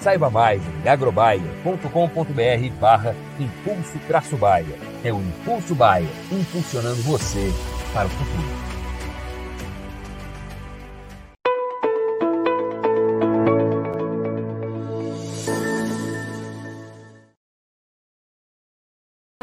Saiba mais em agrobaia.com.br barra Impulso Traço Baia. É o Impulso Baia, impulsionando você para o futuro.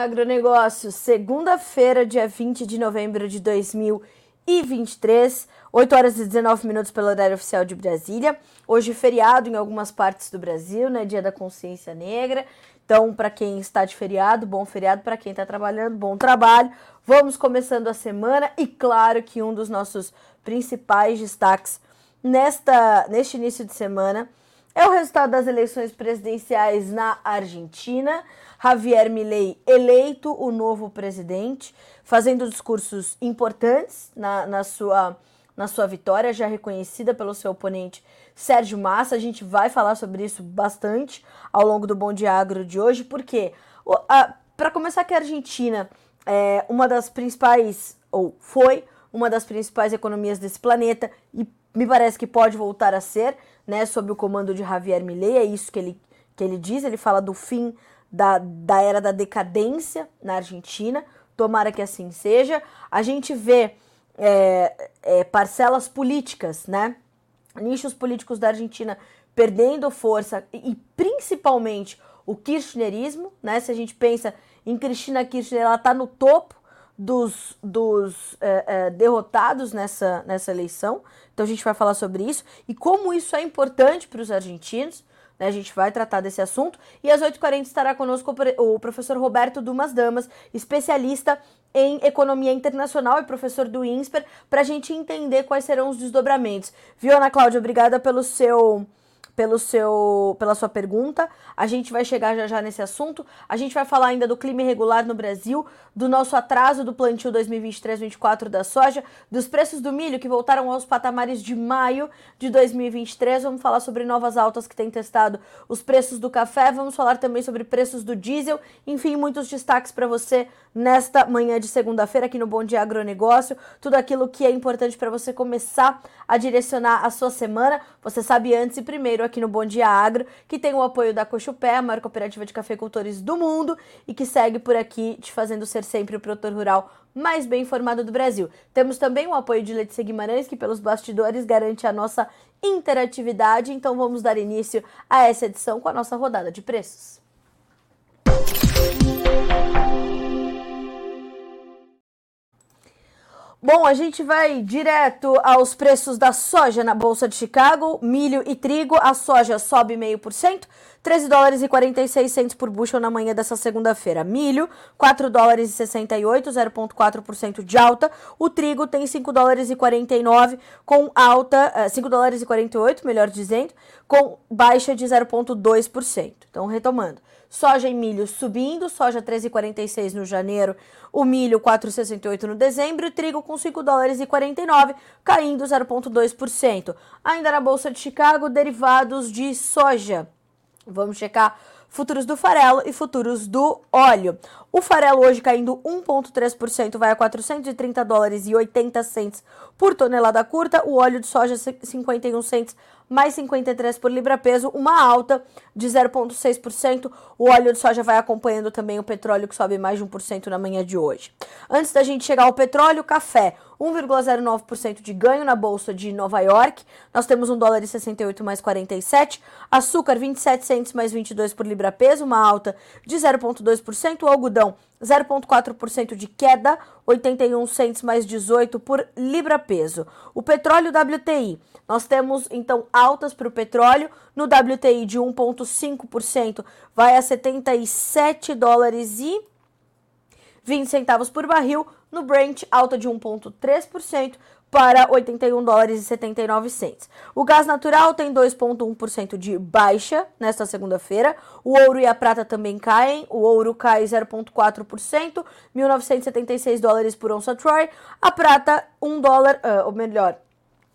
Agronegócio, segunda-feira, dia 20 de novembro de 2023, 8 horas e 19 minutos pelo horário oficial de Brasília. Hoje, feriado em algumas partes do Brasil, né? Dia da Consciência Negra. Então, para quem está de feriado, bom feriado. Para quem está trabalhando, bom trabalho. Vamos começando a semana e, claro, que um dos nossos principais destaques nesta, neste início de semana é o resultado das eleições presidenciais na Argentina. Javier Milei eleito o novo presidente, fazendo discursos importantes na, na, sua, na sua vitória, já reconhecida pelo seu oponente Sérgio Massa. A gente vai falar sobre isso bastante ao longo do Bom Dia Agro de hoje, porque, para começar, que a Argentina é uma das principais, ou foi uma das principais economias desse planeta, e me parece que pode voltar a ser, né, sob o comando de Javier Milei, é isso que ele, que ele diz, ele fala do fim da, da era da decadência na Argentina. Tomara que assim seja. A gente vê é, é, parcelas políticas, né? Nichos políticos da Argentina perdendo força e, e principalmente o kirchnerismo, né? Se a gente pensa em Cristina Kirchner, ela está no topo dos, dos é, é, derrotados nessa, nessa eleição. Então a gente vai falar sobre isso e como isso é importante para os argentinos. Né? A gente vai tratar desse assunto. E às 8h40 estará conosco o professor Roberto Dumas Damas, especialista em economia internacional e professor do INSPER, para a gente entender quais serão os desdobramentos. Viu, Ana Cláudia? Obrigada pelo seu pelo seu, pela sua pergunta. A gente vai chegar já já nesse assunto. A gente vai falar ainda do clima irregular no Brasil, do nosso atraso do plantio 2023-24 da soja, dos preços do milho que voltaram aos patamares de maio de 2023. Vamos falar sobre novas altas que têm testado os preços do café. Vamos falar também sobre preços do diesel. Enfim, muitos destaques para você nesta manhã de segunda-feira aqui no Bom Dia Agronegócio. Tudo aquilo que é importante para você começar a direcionar a sua semana. Você sabe antes e primeiro aqui no Bom Dia Agro, que tem o apoio da Cochupé, a maior cooperativa de cafeicultores do mundo, e que segue por aqui te fazendo ser sempre o produtor rural mais bem informado do Brasil. Temos também o apoio de Letícia Guimarães, que pelos bastidores garante a nossa interatividade. Então vamos dar início a essa edição com a nossa rodada de preços. Bom, a gente vai direto aos preços da soja na Bolsa de Chicago, milho e trigo. A soja sobe 0,5%, 13 dólares e 46 centos por bushel na manhã dessa segunda-feira. Milho, 4 dólares e 68, 0,4% de alta. O trigo tem 5 dólares e 49 com alta, 5 eh, dólares e 48, melhor dizendo, com baixa de 0,2%. Então, retomando. Soja e milho subindo, soja 13,46 no janeiro, o milho 4,68 no dezembro, e trigo com 5 dólares e 49, caindo 0,2%. Ainda na bolsa de Chicago, derivados de soja. Vamos checar futuros do farelo e futuros do óleo. O farelo hoje caindo 1,3%, vai a 430 dólares e 80 centes por tonelada curta. O óleo de soja 51 centes mais 53 por libra-peso, uma alta de 0,6%. O óleo de soja vai acompanhando também o petróleo, que sobe mais de 1% na manhã de hoje. Antes da gente chegar ao petróleo, café. 1,09% de ganho na bolsa de Nova York. Nós temos um dólar e 68 mais 47. Açúcar 27 centos mais 22 por libra peso, uma alta de 0,2%. O algodão 0,4% de queda, 81 centos mais 18 por libra peso. O petróleo WTI, nós temos então altas para o petróleo, no WTI de 1,5% vai a 77 dólares e 20 centavos por barril, no Brent alta de 1,3% para 81 dólares e 79 cents. O gás natural tem 2,1% de baixa nesta segunda-feira. O ouro e a prata também caem. O ouro cai 0,4%, 1.976 dólares por onça Troy. A prata 1 dólar, uh, ou melhor,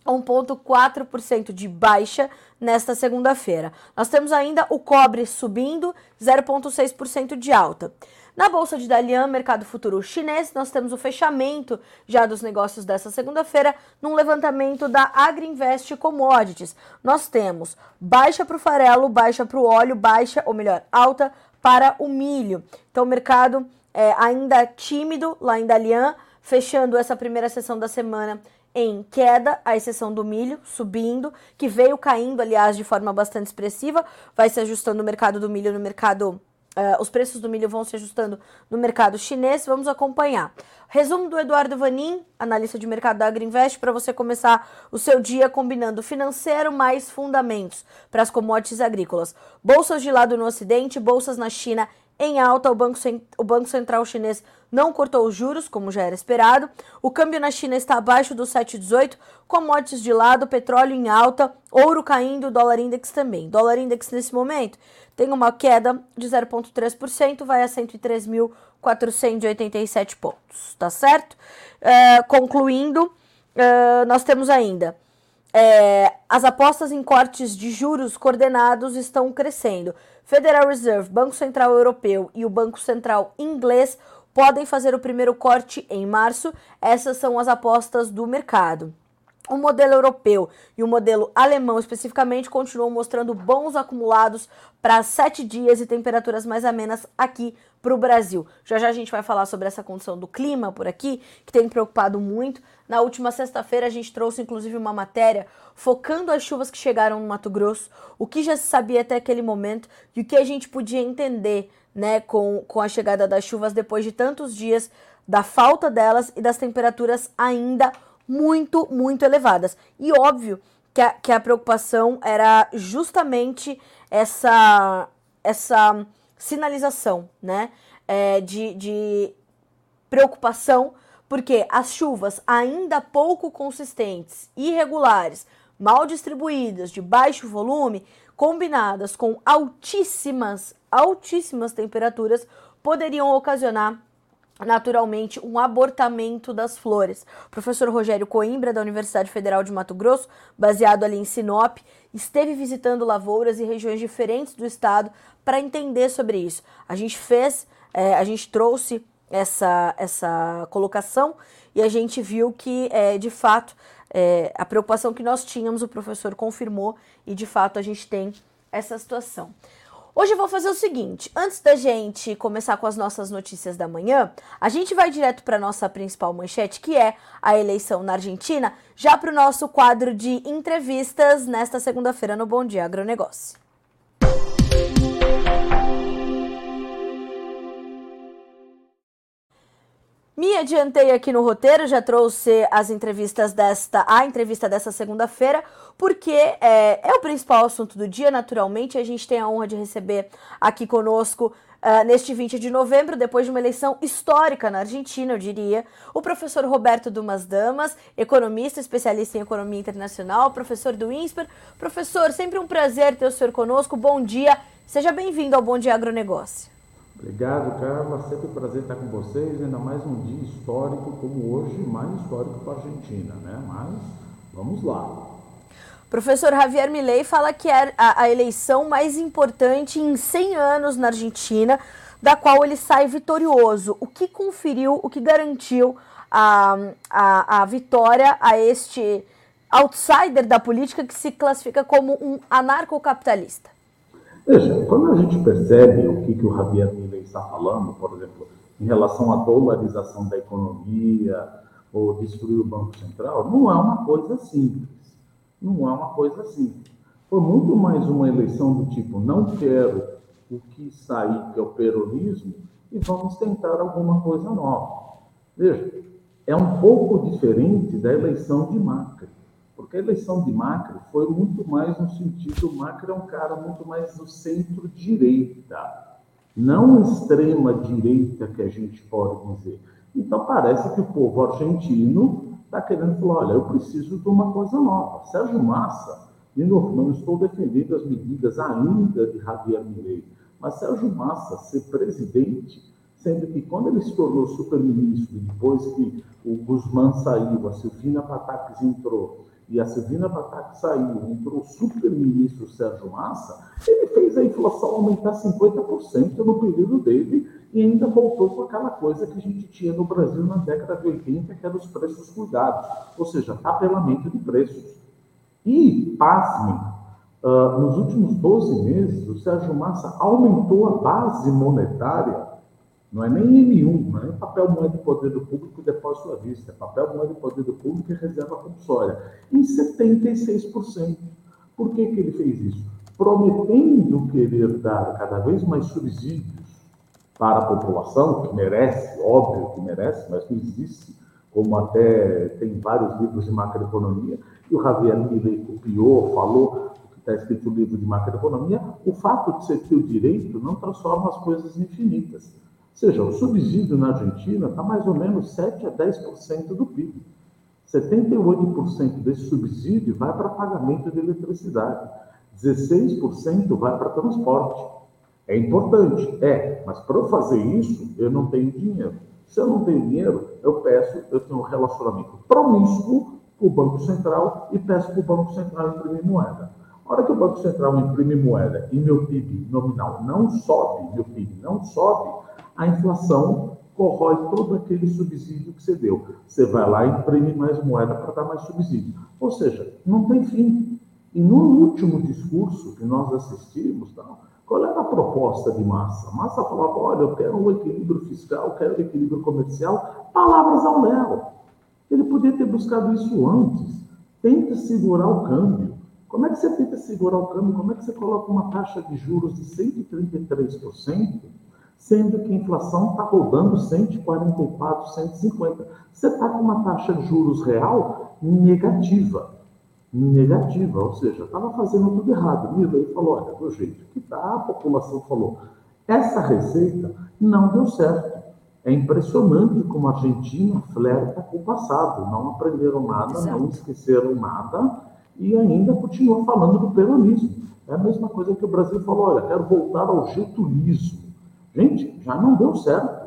1,4% de baixa nesta segunda-feira. Nós temos ainda o cobre subindo 0,6% de alta. Na bolsa de Dalian, mercado futuro chinês, nós temos o fechamento já dos negócios dessa segunda-feira num levantamento da Agriinvest Commodities. Nós temos baixa para o farelo, baixa para o óleo, baixa, ou melhor, alta para o milho. Então, o mercado é, ainda tímido lá em Dalian, fechando essa primeira sessão da semana em queda, à exceção do milho, subindo, que veio caindo, aliás, de forma bastante expressiva, vai se ajustando o mercado do milho no mercado Uh, os preços do milho vão se ajustando no mercado chinês. Vamos acompanhar. Resumo do Eduardo Vanin, analista de mercado da Agriinvest, para você começar o seu dia combinando financeiro mais fundamentos para as commodities agrícolas. Bolsas de lado no Ocidente, bolsas na China em alta, o Banco, o Banco Central chinês não cortou os juros, como já era esperado. O câmbio na China está abaixo do 7,18, commodities de lado, petróleo em alta, ouro caindo, dólar index também. Dólar index nesse momento tem uma queda de 0,3%, vai a 103.487 pontos, tá certo? É, concluindo, é, nós temos ainda é, as apostas em cortes de juros coordenados estão crescendo. Federal Reserve, Banco Central Europeu e o Banco Central Inglês podem fazer o primeiro corte em março. Essas são as apostas do mercado. O modelo europeu e o modelo alemão, especificamente, continuam mostrando bons acumulados para sete dias e temperaturas mais amenas aqui para o Brasil. Já já a gente vai falar sobre essa condição do clima por aqui, que tem preocupado muito. Na última sexta-feira, a gente trouxe inclusive uma matéria focando as chuvas que chegaram no Mato Grosso, o que já se sabia até aquele momento e o que a gente podia entender né, com, com a chegada das chuvas depois de tantos dias, da falta delas e das temperaturas ainda muito, muito elevadas. E óbvio que a, que a preocupação era justamente essa, essa sinalização, né? É, de, de preocupação, porque as chuvas ainda pouco consistentes, irregulares, mal distribuídas, de baixo volume, combinadas com altíssimas, altíssimas temperaturas, poderiam ocasionar naturalmente um abortamento das flores. O professor Rogério Coimbra, da Universidade Federal de Mato Grosso, baseado ali em Sinop, esteve visitando lavouras e regiões diferentes do estado para entender sobre isso. A gente fez, é, a gente trouxe essa, essa colocação e a gente viu que, é, de fato, é, a preocupação que nós tínhamos, o professor confirmou e, de fato, a gente tem essa situação. Hoje eu vou fazer o seguinte: antes da gente começar com as nossas notícias da manhã, a gente vai direto para nossa principal manchete, que é a eleição na Argentina, já para o nosso quadro de entrevistas nesta segunda-feira no Bom Dia Agronegócio. Me adiantei aqui no roteiro, já trouxe as entrevistas desta, a entrevista dessa segunda-feira, porque é, é, o principal assunto do dia, naturalmente. A gente tem a honra de receber aqui conosco, uh, neste 20 de novembro, depois de uma eleição histórica na Argentina, eu diria, o professor Roberto Dumas Damas, economista, especialista em economia internacional, professor do INSPER. Professor, sempre um prazer ter o senhor conosco. Bom dia, seja bem-vindo ao Bom Dia Agronegócio. Obrigado, Carla. Sempre um prazer estar com vocês, ainda mais um dia histórico como hoje, mais histórico para a Argentina, né? Mas vamos lá. Professor Javier Milei fala que é a, a eleição mais importante em 100 anos na Argentina, da qual ele sai vitorioso. O que conferiu, o que garantiu a, a, a vitória a este outsider da política que se classifica como um anarcocapitalista? Veja, quando a gente percebe o que, que o Javier Milei está falando, por exemplo, em relação à dolarização da economia, ou destruir o Banco Central, não é uma coisa simples. Não é uma coisa simples. Foi muito mais uma eleição do tipo, não quero o que sair, que é o peronismo, e vamos tentar alguma coisa nova. Veja, é um pouco diferente da eleição de Macri. Porque a eleição de Macri foi muito mais no sentido, Macri é um cara muito mais do centro-direita, não extrema-direita que a gente pode dizer. Então parece que o povo argentino está querendo falar, olha, eu preciso de uma coisa nova. Sérgio Massa, de novo, não estou defendendo as medidas ainda de Javier Milei, mas Sérgio Massa ser presidente, sendo que quando ele se tornou super-ministro, depois que o Guzmán saiu, a Silvina Pataques entrou, e a Silvina Pataques saiu, entrou o super-ministro Sérgio Massa, ele fez a inflação aumentar 50% no período dele e ainda voltou com aquela coisa que a gente tinha no Brasil na década de 80, que eram os preços cuidados, ou seja, tabelamento de preços. E, pasmem, uh, nos últimos 12 meses, o Sérgio Massa aumentou a base monetária não é nem M1, não é nem papel moeda de poder do público depósito à vista, é papel moeda de poder do público e reserva compulsória, em 76%. Por que, que ele fez isso? Prometendo querer dar cada vez mais subsídios para a população, que merece, óbvio que merece, mas não existe, como até tem vários livros de macroeconomia, e o Javier Milei copiou, falou o está escrito no livro de macroeconomia, o fato de ser ter o direito não transforma as coisas infinitas seja, o subsídio na Argentina está mais ou menos 7 a 10% do PIB. 78% desse subsídio vai para pagamento de eletricidade, 16% vai para transporte. É importante, é, mas para eu fazer isso, eu não tenho dinheiro. Se eu não tenho dinheiro, eu peço, eu tenho um relacionamento promíscuo com o Banco Central e peço para o Banco Central imprimir moeda. A hora que o Banco Central imprime moeda e meu PIB nominal não sobe, meu PIB não sobe, a inflação corrói todo aquele subsídio que você deu. Você vai lá e imprime mais moeda para dar mais subsídio. Ou seja, não tem fim. E no último discurso que nós assistimos, qual era a proposta de Massa? Massa falava: olha, eu quero um equilíbrio fiscal, quero um equilíbrio comercial. Palavras ao léu. Ele podia ter buscado isso antes. Tenta segurar o câmbio. Como é que você tenta segurar o câmbio? Como é que você coloca uma taxa de juros de 133%? Sendo que a inflação está rodando 144, 150. Você está com uma taxa de juros real negativa. Negativa, ou seja, estava fazendo tudo errado. Mila ele falou: olha, do jeito que está, a população falou. Essa receita não deu certo. É impressionante como a Argentina flerta com o passado. Não aprenderam nada, Exato. não esqueceram nada e ainda continuam falando do peronismo. É a mesma coisa que o Brasil falou: olha, quero voltar ao getulismo. Gente, já não deu certo.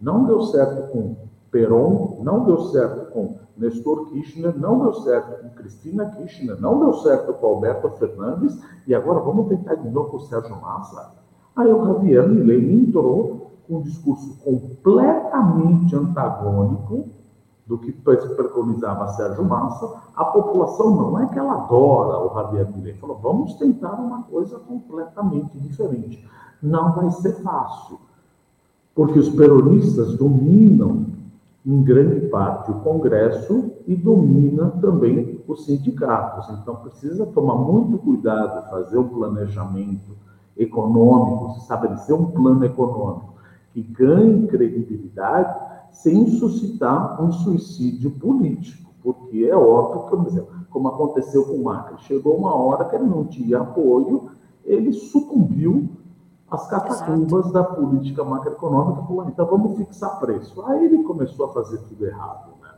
Não deu certo com Peron, não deu certo com Nestor Kirchner, não deu certo com Cristina Kirchner, não deu certo com Alberto Fernandes, e agora vamos tentar de novo com o Sérgio Massa. Aí o Javier Milei entrou com um discurso completamente antagônico do que preconizava Sérgio Massa. A população não é que ela adora o Javier Milei, falou, vamos tentar uma coisa completamente diferente não vai ser fácil, porque os peronistas dominam em grande parte o Congresso e domina também os sindicatos. Então precisa tomar muito cuidado, fazer um planejamento econômico, estabelecer um plano econômico que ganhe credibilidade sem suscitar um suicídio político, porque é óbvio por exemplo, como aconteceu com o Macri, chegou uma hora que ele não tinha apoio, ele sucumbiu as catacumbas Exato. da política macroeconômica, falou, então vamos fixar preço. Aí ele começou a fazer tudo errado. Né?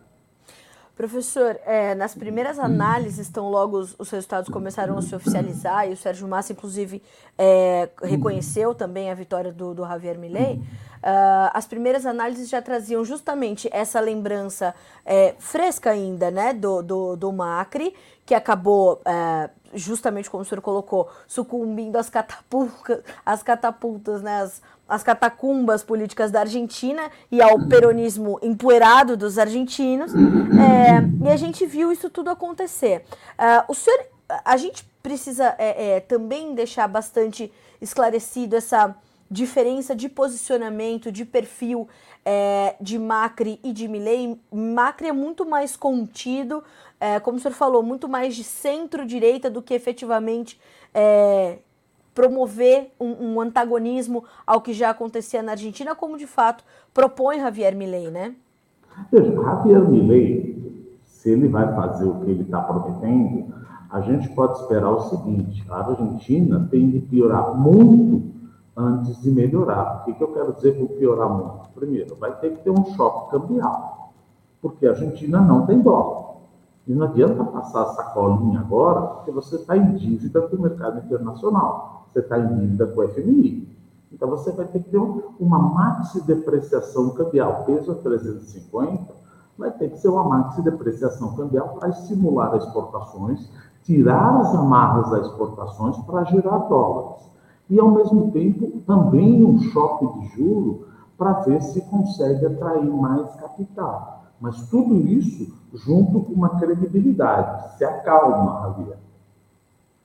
Professor, é, nas primeiras análises, estão logo os, os, resultados começaram a se oficializar e o Sérgio Massa, inclusive, é, reconheceu também a vitória do, do Javier Milei. Uh, as primeiras análises já traziam justamente essa lembrança é, fresca ainda, né, do, do, do Macri, que acabou, é, justamente como o senhor colocou, sucumbindo às catapultas, às catapultas, né, as, as catacumbas políticas da Argentina e ao peronismo empoeirado dos argentinos. É, e a gente viu isso tudo acontecer. Uh, o senhor, a gente precisa é, é, também deixar bastante esclarecido essa diferença de posicionamento, de perfil é, de Macri e de Milley. Macri é muito mais contido, é, como o senhor falou, muito mais de centro-direita do que efetivamente é, promover um, um, antagonismo ao que já acontecia na Argentina, como de fato propõe Javier Milei, né? Veja, Javier Milei, se ele vai fazer o que ele está prometendo, a gente pode esperar o seguinte: a Argentina tem de piorar muito antes de melhorar. O que, que eu quero dizer com piorar muito? Primeiro, vai ter que ter um choque cambial, porque a Argentina não tem dólar. E não adianta passar a sacolinha agora, porque você está em dívida com o mercado internacional, você está em dívida com o FMI. Então você vai ter que ter uma maxi depreciação cambial, peso a 350, vai ter que ser uma maxi depreciação cambial para estimular as exportações, tirar as amarras das exportações para gerar dólares. E ao mesmo tempo também um choque de juro para ver se consegue atrair mais capital. Mas tudo isso junto com uma credibilidade. Se acalma, Javier.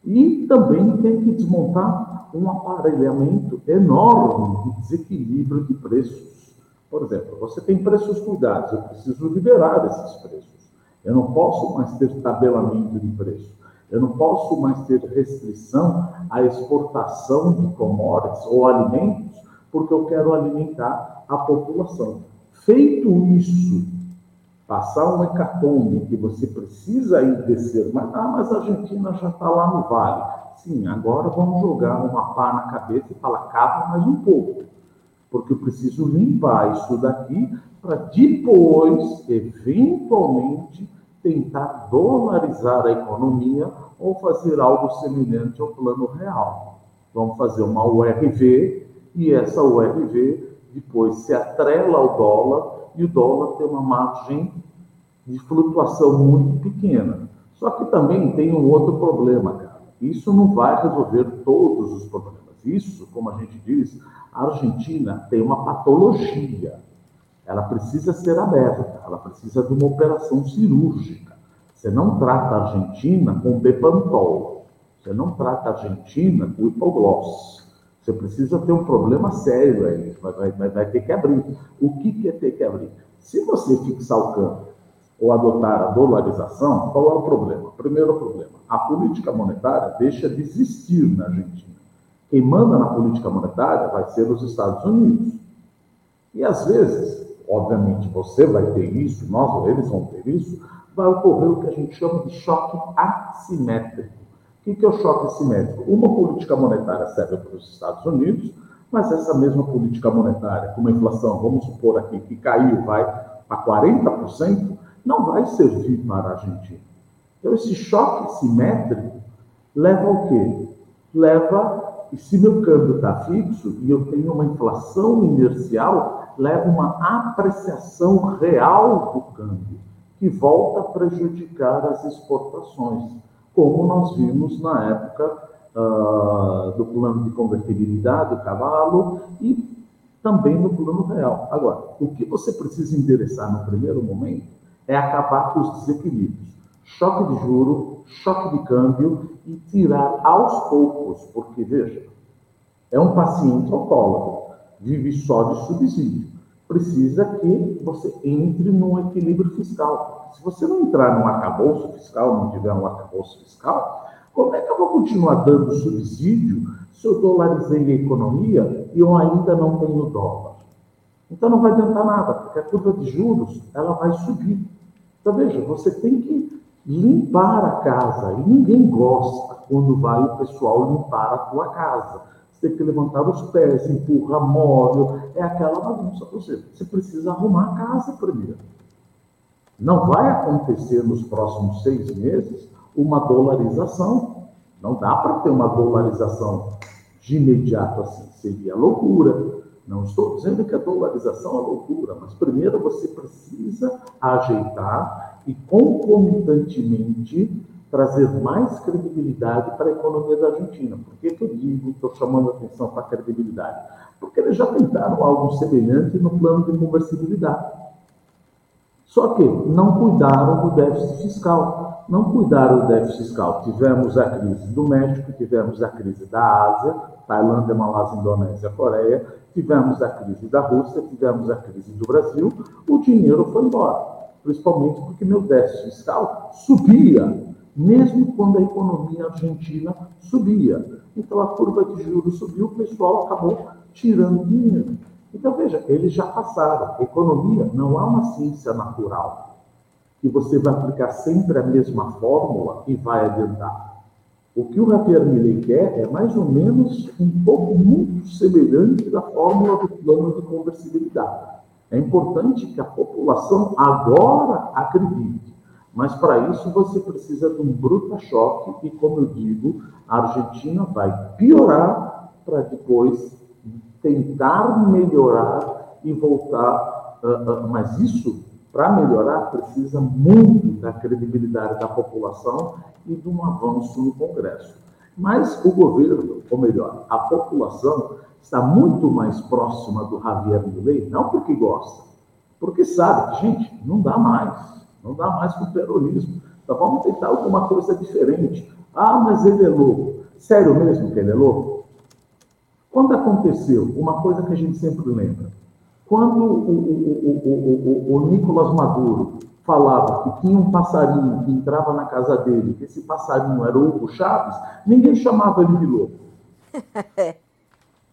E também tem que desmontar um aparelhamento enorme de desequilíbrio de preços. Por exemplo, você tem preços cuidados, eu preciso liberar esses preços. Eu não posso mais ter tabelamento de preço. Eu não posso mais ter restrição à exportação de commodities ou alimentos, porque eu quero alimentar a população. Feito isso, passar um hecatombe que você precisa ir descer, mas, ah, mas a Argentina já está lá no vale. Sim, agora vamos jogar uma pá na cabeça e falar, cava mais um pouco, porque eu preciso limpar isso daqui para depois, eventualmente, tentar dolarizar a economia ou fazer algo semelhante ao plano real. Vamos fazer uma URV e essa URV depois se atrela ao dólar e o dólar tem uma margem de flutuação muito pequena. Só que também tem um outro problema, cara. Isso não vai resolver todos os problemas. Isso, como a gente diz, a Argentina tem uma patologia. Ela precisa ser aberta, ela precisa de uma operação cirúrgica. Você não trata a Argentina com Bepantol. Você não trata a Argentina com hipogloss. Você precisa ter um problema sério aí, vai, vai, vai ter que abrir. O que, que é ter que abrir? Se você fixar o câmbio ou adotar a dolarização, qual é o problema? Primeiro problema, a política monetária deixa de existir na Argentina. Quem manda na política monetária vai ser os Estados Unidos. E às vezes, obviamente, você vai ter isso, nós ou eles vão ter isso, vai ocorrer o que a gente chama de choque assimétrico. O que é o choque assimétrico? Uma política monetária serve para os Estados Unidos, mas essa mesma política monetária, com uma inflação, vamos supor aqui, que caiu, vai a 40%, não vai servir para a Argentina. Então, esse choque simétrico leva ao quê? Leva, e se meu câmbio está fixo e eu tenho uma inflação inercial, leva uma apreciação real do câmbio, que volta a prejudicar as exportações como nós vimos na época uh, do plano de convertibilidade do cavalo e também no plano real. Agora, o que você precisa endereçar no primeiro momento é acabar com os desequilíbrios. Choque de juro, choque de câmbio e tirar aos poucos, porque veja, é um paciente alcoólatra, vive só de subsídio. Precisa que você entre num equilíbrio fiscal. Se você não entrar num arcabouço fiscal, não tiver um arcabouço fiscal, como é que eu vou continuar dando subsídio se eu dolarizei a economia e eu ainda não tenho dólar? Então não vai adiantar nada, porque a curva de juros ela vai subir. Então veja, você tem que limpar a casa e ninguém gosta quando vai o pessoal limpar a tua casa. Tem que levantar os pés, empurra móvel, é aquela bagunça. Ou seja, você precisa arrumar a casa primeiro. Não vai acontecer nos próximos seis meses uma dolarização. Não dá para ter uma dolarização de imediato assim. Seria loucura. Não estou dizendo que a dolarização é loucura, mas primeiro você precisa ajeitar e concomitantemente trazer mais credibilidade para a economia da Argentina. Por que, que eu digo, estou chamando atenção para a credibilidade? Porque eles já tentaram algo semelhante no plano de conversibilidade. Só que não cuidaram do déficit fiscal. Não cuidaram do déficit fiscal. Tivemos a crise do México, tivemos a crise da Ásia, Tailândia, Malásia, Indonésia, Coreia, tivemos a crise da Rússia, tivemos a crise do Brasil, o dinheiro foi embora. Principalmente porque meu déficit fiscal subia, mesmo quando a economia argentina subia. Então a curva de juros subiu, o pessoal acabou tirando dinheiro. Então, veja, eles já passaram. Economia não é uma ciência natural, que você vai aplicar sempre a mesma fórmula e vai adiantar. O que o Javier Milley quer é mais ou menos um pouco muito semelhante da fórmula do plano de conversibilidade. É importante que a população agora acredite, mas para isso você precisa de um bruta choque e, como eu digo, a Argentina vai piorar para depois tentar melhorar e voltar. Uh, uh, mas isso, para melhorar, precisa muito da credibilidade da população e de um avanço no Congresso. Mas o governo, ou melhor, a população, está muito mais próxima do Javier Milei, não porque gosta, porque sabe gente, não dá mais, não dá mais com o peronismo. Então vamos tentar alguma coisa diferente. Ah, mas ele é louco. Sério mesmo que ele é louco? Quando aconteceu, uma coisa que a gente sempre lembra, quando o, o, o, o, Nicolas Maduro falava que tinha um passarinho que entrava na casa dele, que esse passarinho era o Hugo Chaves, ninguém chamava ele de louco.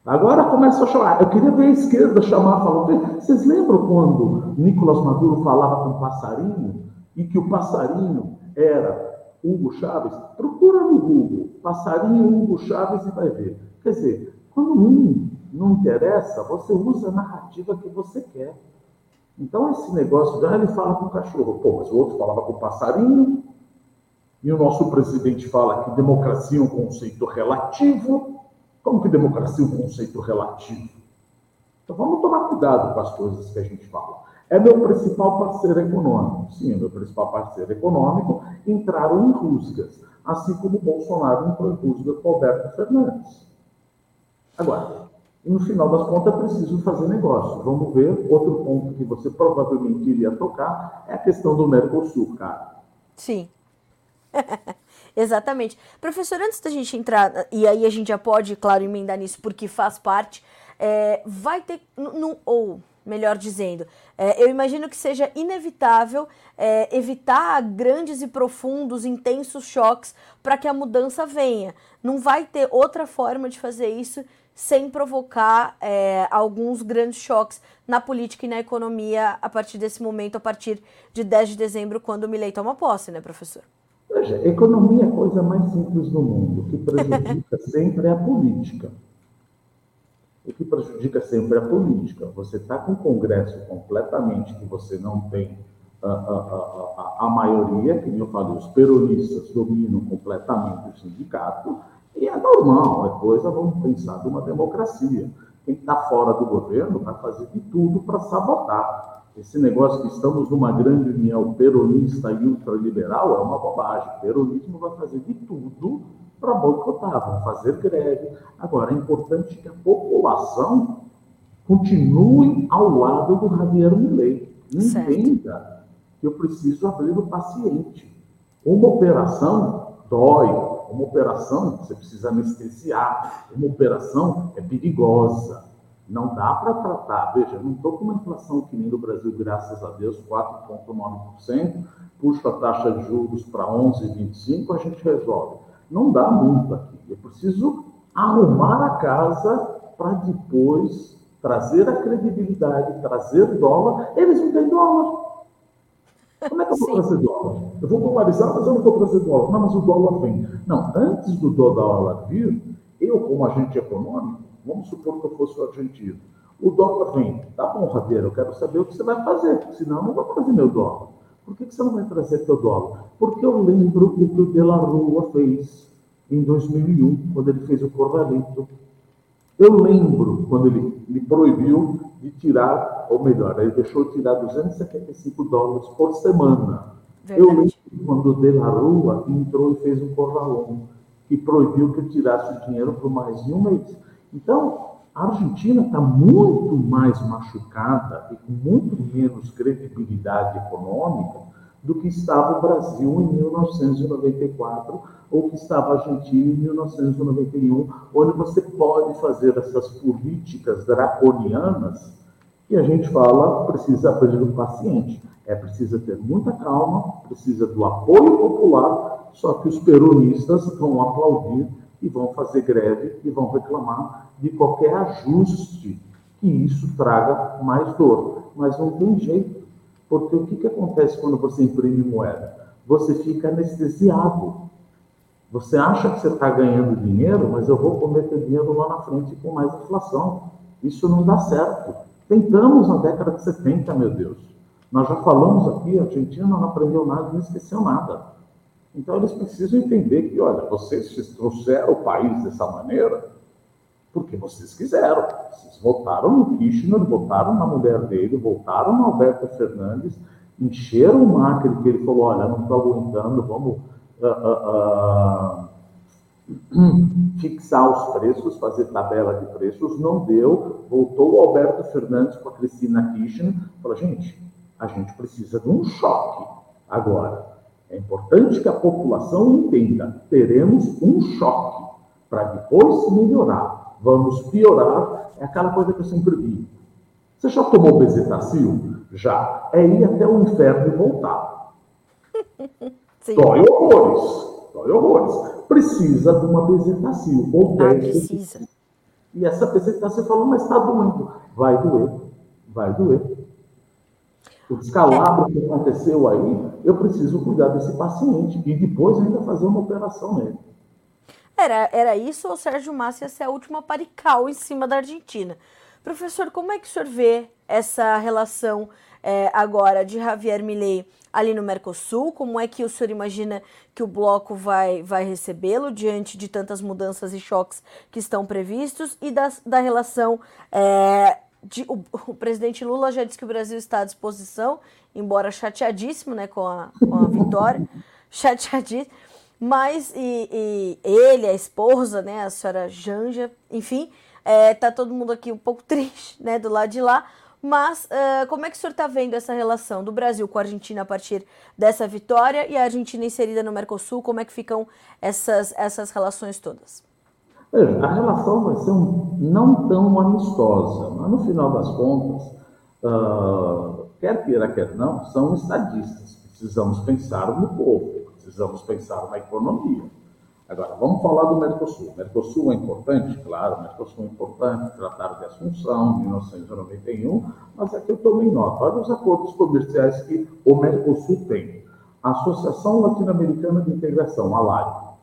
Agora começa a chamar. Eu queria ver a esquerda chamar, falando. Vocês lembram quando Nicolas Maduro falava com um passarinho e que o passarinho era Hugo Chaves? Procura no Google, passarinho Hugo Chaves e vai ver. Quer dizer, quando um não interessa, você usa a narrativa que você quer. Então, esse negócio de ah, ele fala com o cachorro, pô, mas o outro falava com o passarinho, e o nosso presidente fala que democracia é um conceito relativo. Como que democracia é um conceito relativo? Então, vamos tomar cuidado com as coisas que a gente fala. É meu principal parceiro econômico. Sim, é meu principal parceiro econômico. Entraram em rusgas, assim como Bolsonaro entrou em rusga com Alberto Fernandes. Agora, no final das contas, é preciso fazer negócio. Vamos ver. Outro ponto que você provavelmente iria tocar é a questão do Mercosul, cara. Sim. Exatamente. Professor, antes da gente entrar, e aí a gente já pode, claro, emendar nisso, porque faz parte, é, vai ter, no, ou melhor dizendo, é, eu imagino que seja inevitável é, evitar grandes e profundos, intensos choques para que a mudança venha. Não vai ter outra forma de fazer isso sem provocar é, alguns grandes choques na política e na economia a partir desse momento, a partir de 10 de dezembro, quando o Milley toma posse, né, professor? Veja, economia é a coisa mais simples do mundo. O que prejudica sempre é a política. O que prejudica sempre é a política. Você está com o Congresso completamente que você não tem a, a, a, a, maioria, que eu falei, os peronistas dominam completamente o sindicato, e é normal, é coisa, vamos pensar, de uma democracia. Quem está fora do governo vai fazer de tudo para sabotar. Esse negócio que estamos numa grande união peronista e ultraliberal é uma bobagem. O peronismo vai fazer de tudo para boicotar, vão fazer greve. Agora, é importante que a população continue ao lado do Javier Milei. Entenda que eu preciso abrir o paciente. Uma operação dói, uma operação, você precisa anestesiar. Uma operação é perigosa. Não dá para tratar. Veja, não estou com uma inflação que nem no Brasil, graças a Deus, 4,9%. Puxa a taxa de juros para 11,25%, a gente resolve. Não dá muito aqui. Eu preciso arrumar a casa para depois trazer a credibilidade, trazer dólar. Eles não têm dólar. Como é que eu vou Sim. trazer dólar? Eu vou polarizar, mas eu não vou trazer dólar. Não, mas o dólar vem. Não, antes do dólar vir, eu, como agente econômico, vamos supor que eu fosse o argentino. O dólar vem. Tá bom, Javier, eu quero saber o que você vai fazer, senão eu não vou trazer meu dólar. Por que, você não vai trazer seu dólar? Porque eu lembro o que o De La Rua fez em 2001, quando ele fez o Corralito. Eu lembro quando ele me proibiu de tirar, ou melhor, ele deixou de tirar 275 dólares por semana. Verdade. Eu lembro quando o De La Rua entrou e fez um corralão que proibiu que eu tirasse o dinheiro por mais de um mês. Então, A Argentina está muito mais machucada e com muito menos credibilidade econômica do que estava o Brasil em 1994 ou que estava a Argentina em 1991, onde você pode fazer essas políticas draconianas que a gente fala precisa aprender do paciente. É precisa ter muita calma, precisa do apoio popular, só que os peronistas vão aplaudir e vão fazer greve e vão reclamar de qualquer ajuste que isso traga mais dor. Mas não tem jeito, porque o que, que acontece quando você imprime moeda? Você fica anestesiado. Você acha que você está ganhando dinheiro, mas eu vou comer teu dinheiro lá na frente com mais inflação. Isso não dá certo. Tentamos na década de 70, meu Deus. Nós já falamos aqui, a Argentina não aprendeu nada, não esqueceu nada. Então eles precisam entender que, olha, vocês trouxeram o país dessa maneira porque vocês quiseram. Vocês votaram no Kirchner, votaram na mulher dele, votaram no Alberto Fernandes, encheram o Macri, que ele falou, olha, não estou aguentando, vamos uh, uh, uh, fixar os preços, fazer tabela de preços. Não deu, voltou o Alberto Fernandes com a Cristina Kirchner, falou, gente, a gente precisa de um choque agora. É importante que a população entenda: teremos um choque para depois melhorar. Vamos piorar. É aquela coisa que eu sempre digo. Você já tomou bezetacil? Já. É ir até o inferno e voltar. Sim. Dói horrores. Dói horrores. Precisa de uma bezetacil. Ou ah, precisa. E essa bezetacil falou, mas está doendo. Vai doer. Vai doer o descalabro que aconteceu aí, eu preciso cuidar desse paciente e depois ainda fazer uma operação nele. Era, era isso ou Sérgio Massa ia ser a última parical em cima da Argentina? Professor, como é que o senhor vê essa relação é, agora de Javier Milei ali no Mercosul? Como é que o senhor imagina que o bloco vai, vai recebê-lo diante de tantas mudanças e choques que estão previstos e das, da relação é, de, o, o, presidente Lula já disse que o Brasil está à disposição, embora chateadíssimo né, com, a, com a vitória, chateadíssimo, mas e, e, ele, a esposa, né, a senhora Janja, enfim, é, tá todo mundo aqui um pouco triste né, do lado de lá, mas uh, como é que o senhor está vendo essa relação do Brasil com a Argentina a partir dessa vitória e a Argentina inserida no Mercosul? Como é que ficam essas, essas relações todas? Veja, a relação vai ser um, não tão amistosa, mas no final das contas, uh, quer queira, quer não, são estadistas. Precisamos pensar no povo, precisamos pensar na economia. Agora, vamos falar do Mercosul. Mercosul é importante? Claro, Mercosul é importante, tratar de Assunção, 1991, mas aqui eu tomei nota. Olha os acordos comerciais que o Mercosul tem. Associação Latino-Americana de Integração, a LAI,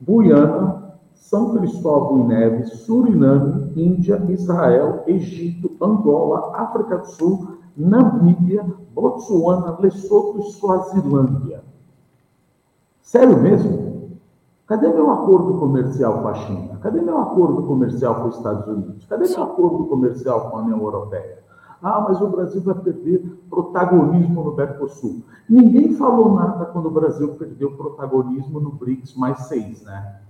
Guiana, são Cristóvão e Neves, Suriname, Índia, Israel, Egito, Angola, África do Sul, Namíbia, Botsuana, Lesoto e Suazilândia. Sério mesmo? Cadê meu acordo comercial com a China? Cadê meu acordo comercial com os Estados Unidos? Cadê meu acordo comercial com a União Europeia? Ah, mas o Brasil vai perder protagonismo no Mercosul. Ninguém falou nada quando o Brasil perdeu protagonismo no BRICS mais seis, né?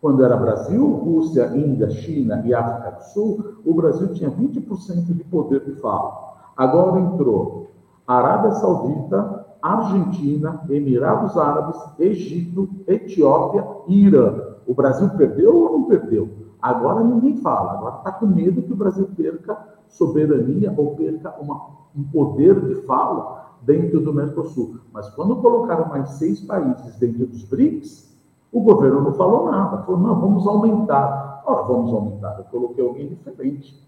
Quando era Brasil, Rússia, Índia, China e África do Sul, o Brasil tinha 20% de poder de fala. Agora entrou Arábia Saudita, Argentina, Emirados Árabes, Egito, Etiópia e Irã. O Brasil perdeu ou não perdeu? Agora ninguém fala. Agora está com medo que o Brasil perca soberania ou perca uma, um poder de fala dentro do Mercosul. Mas quando colocaram mais seis países dentro dos BRICS, o governo não falou nada, falou, não, vamos aumentar. Ora, vamos aumentar. Eu coloquei alguém diferente.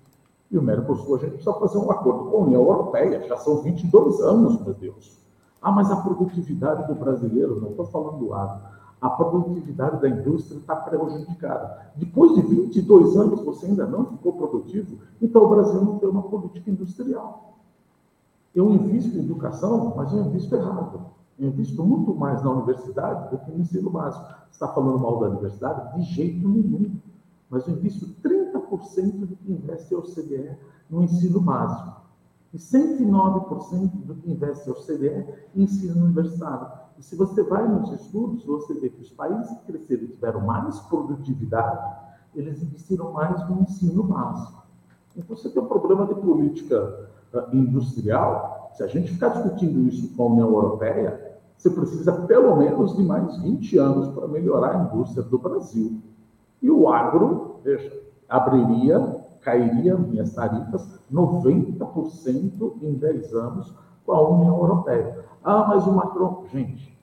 E o Mercosul, a gente precisa fazer um acordo com a União Europeia. Já são 22 anos, meu Deus. Ah, mas a produtividade do brasileiro, não estou falando do agro, a produtividade da indústria está prejudicada. Depois de 22 anos você ainda não ficou produtivo, então o Brasil não tem uma política industrial. Eu invisto em educação, mas eu invisto errado. Eu invisto muito mais na universidade do que no ensino básico. Você está falando mal da universidade? De jeito nenhum. Mas eu invisto 30% do que investe a OCDE no ensino básico. E 109% do que investe a OCDE em ensino universitário. E se você vai nos estudos, você vê que os países que cresceram e tiveram mais produtividade eles investiram mais no ensino básico. Então, você tem um problema de política uh, industrial. Se a gente ficar discutindo isso com a União Europeia, você precisa pelo menos de mais 20 anos para melhorar a indústria do Brasil. E o agro, veja, abriria, cairia minhas tarifas 90% em 10 anos com a União Europeia. Ah, mas o Macron. Gente,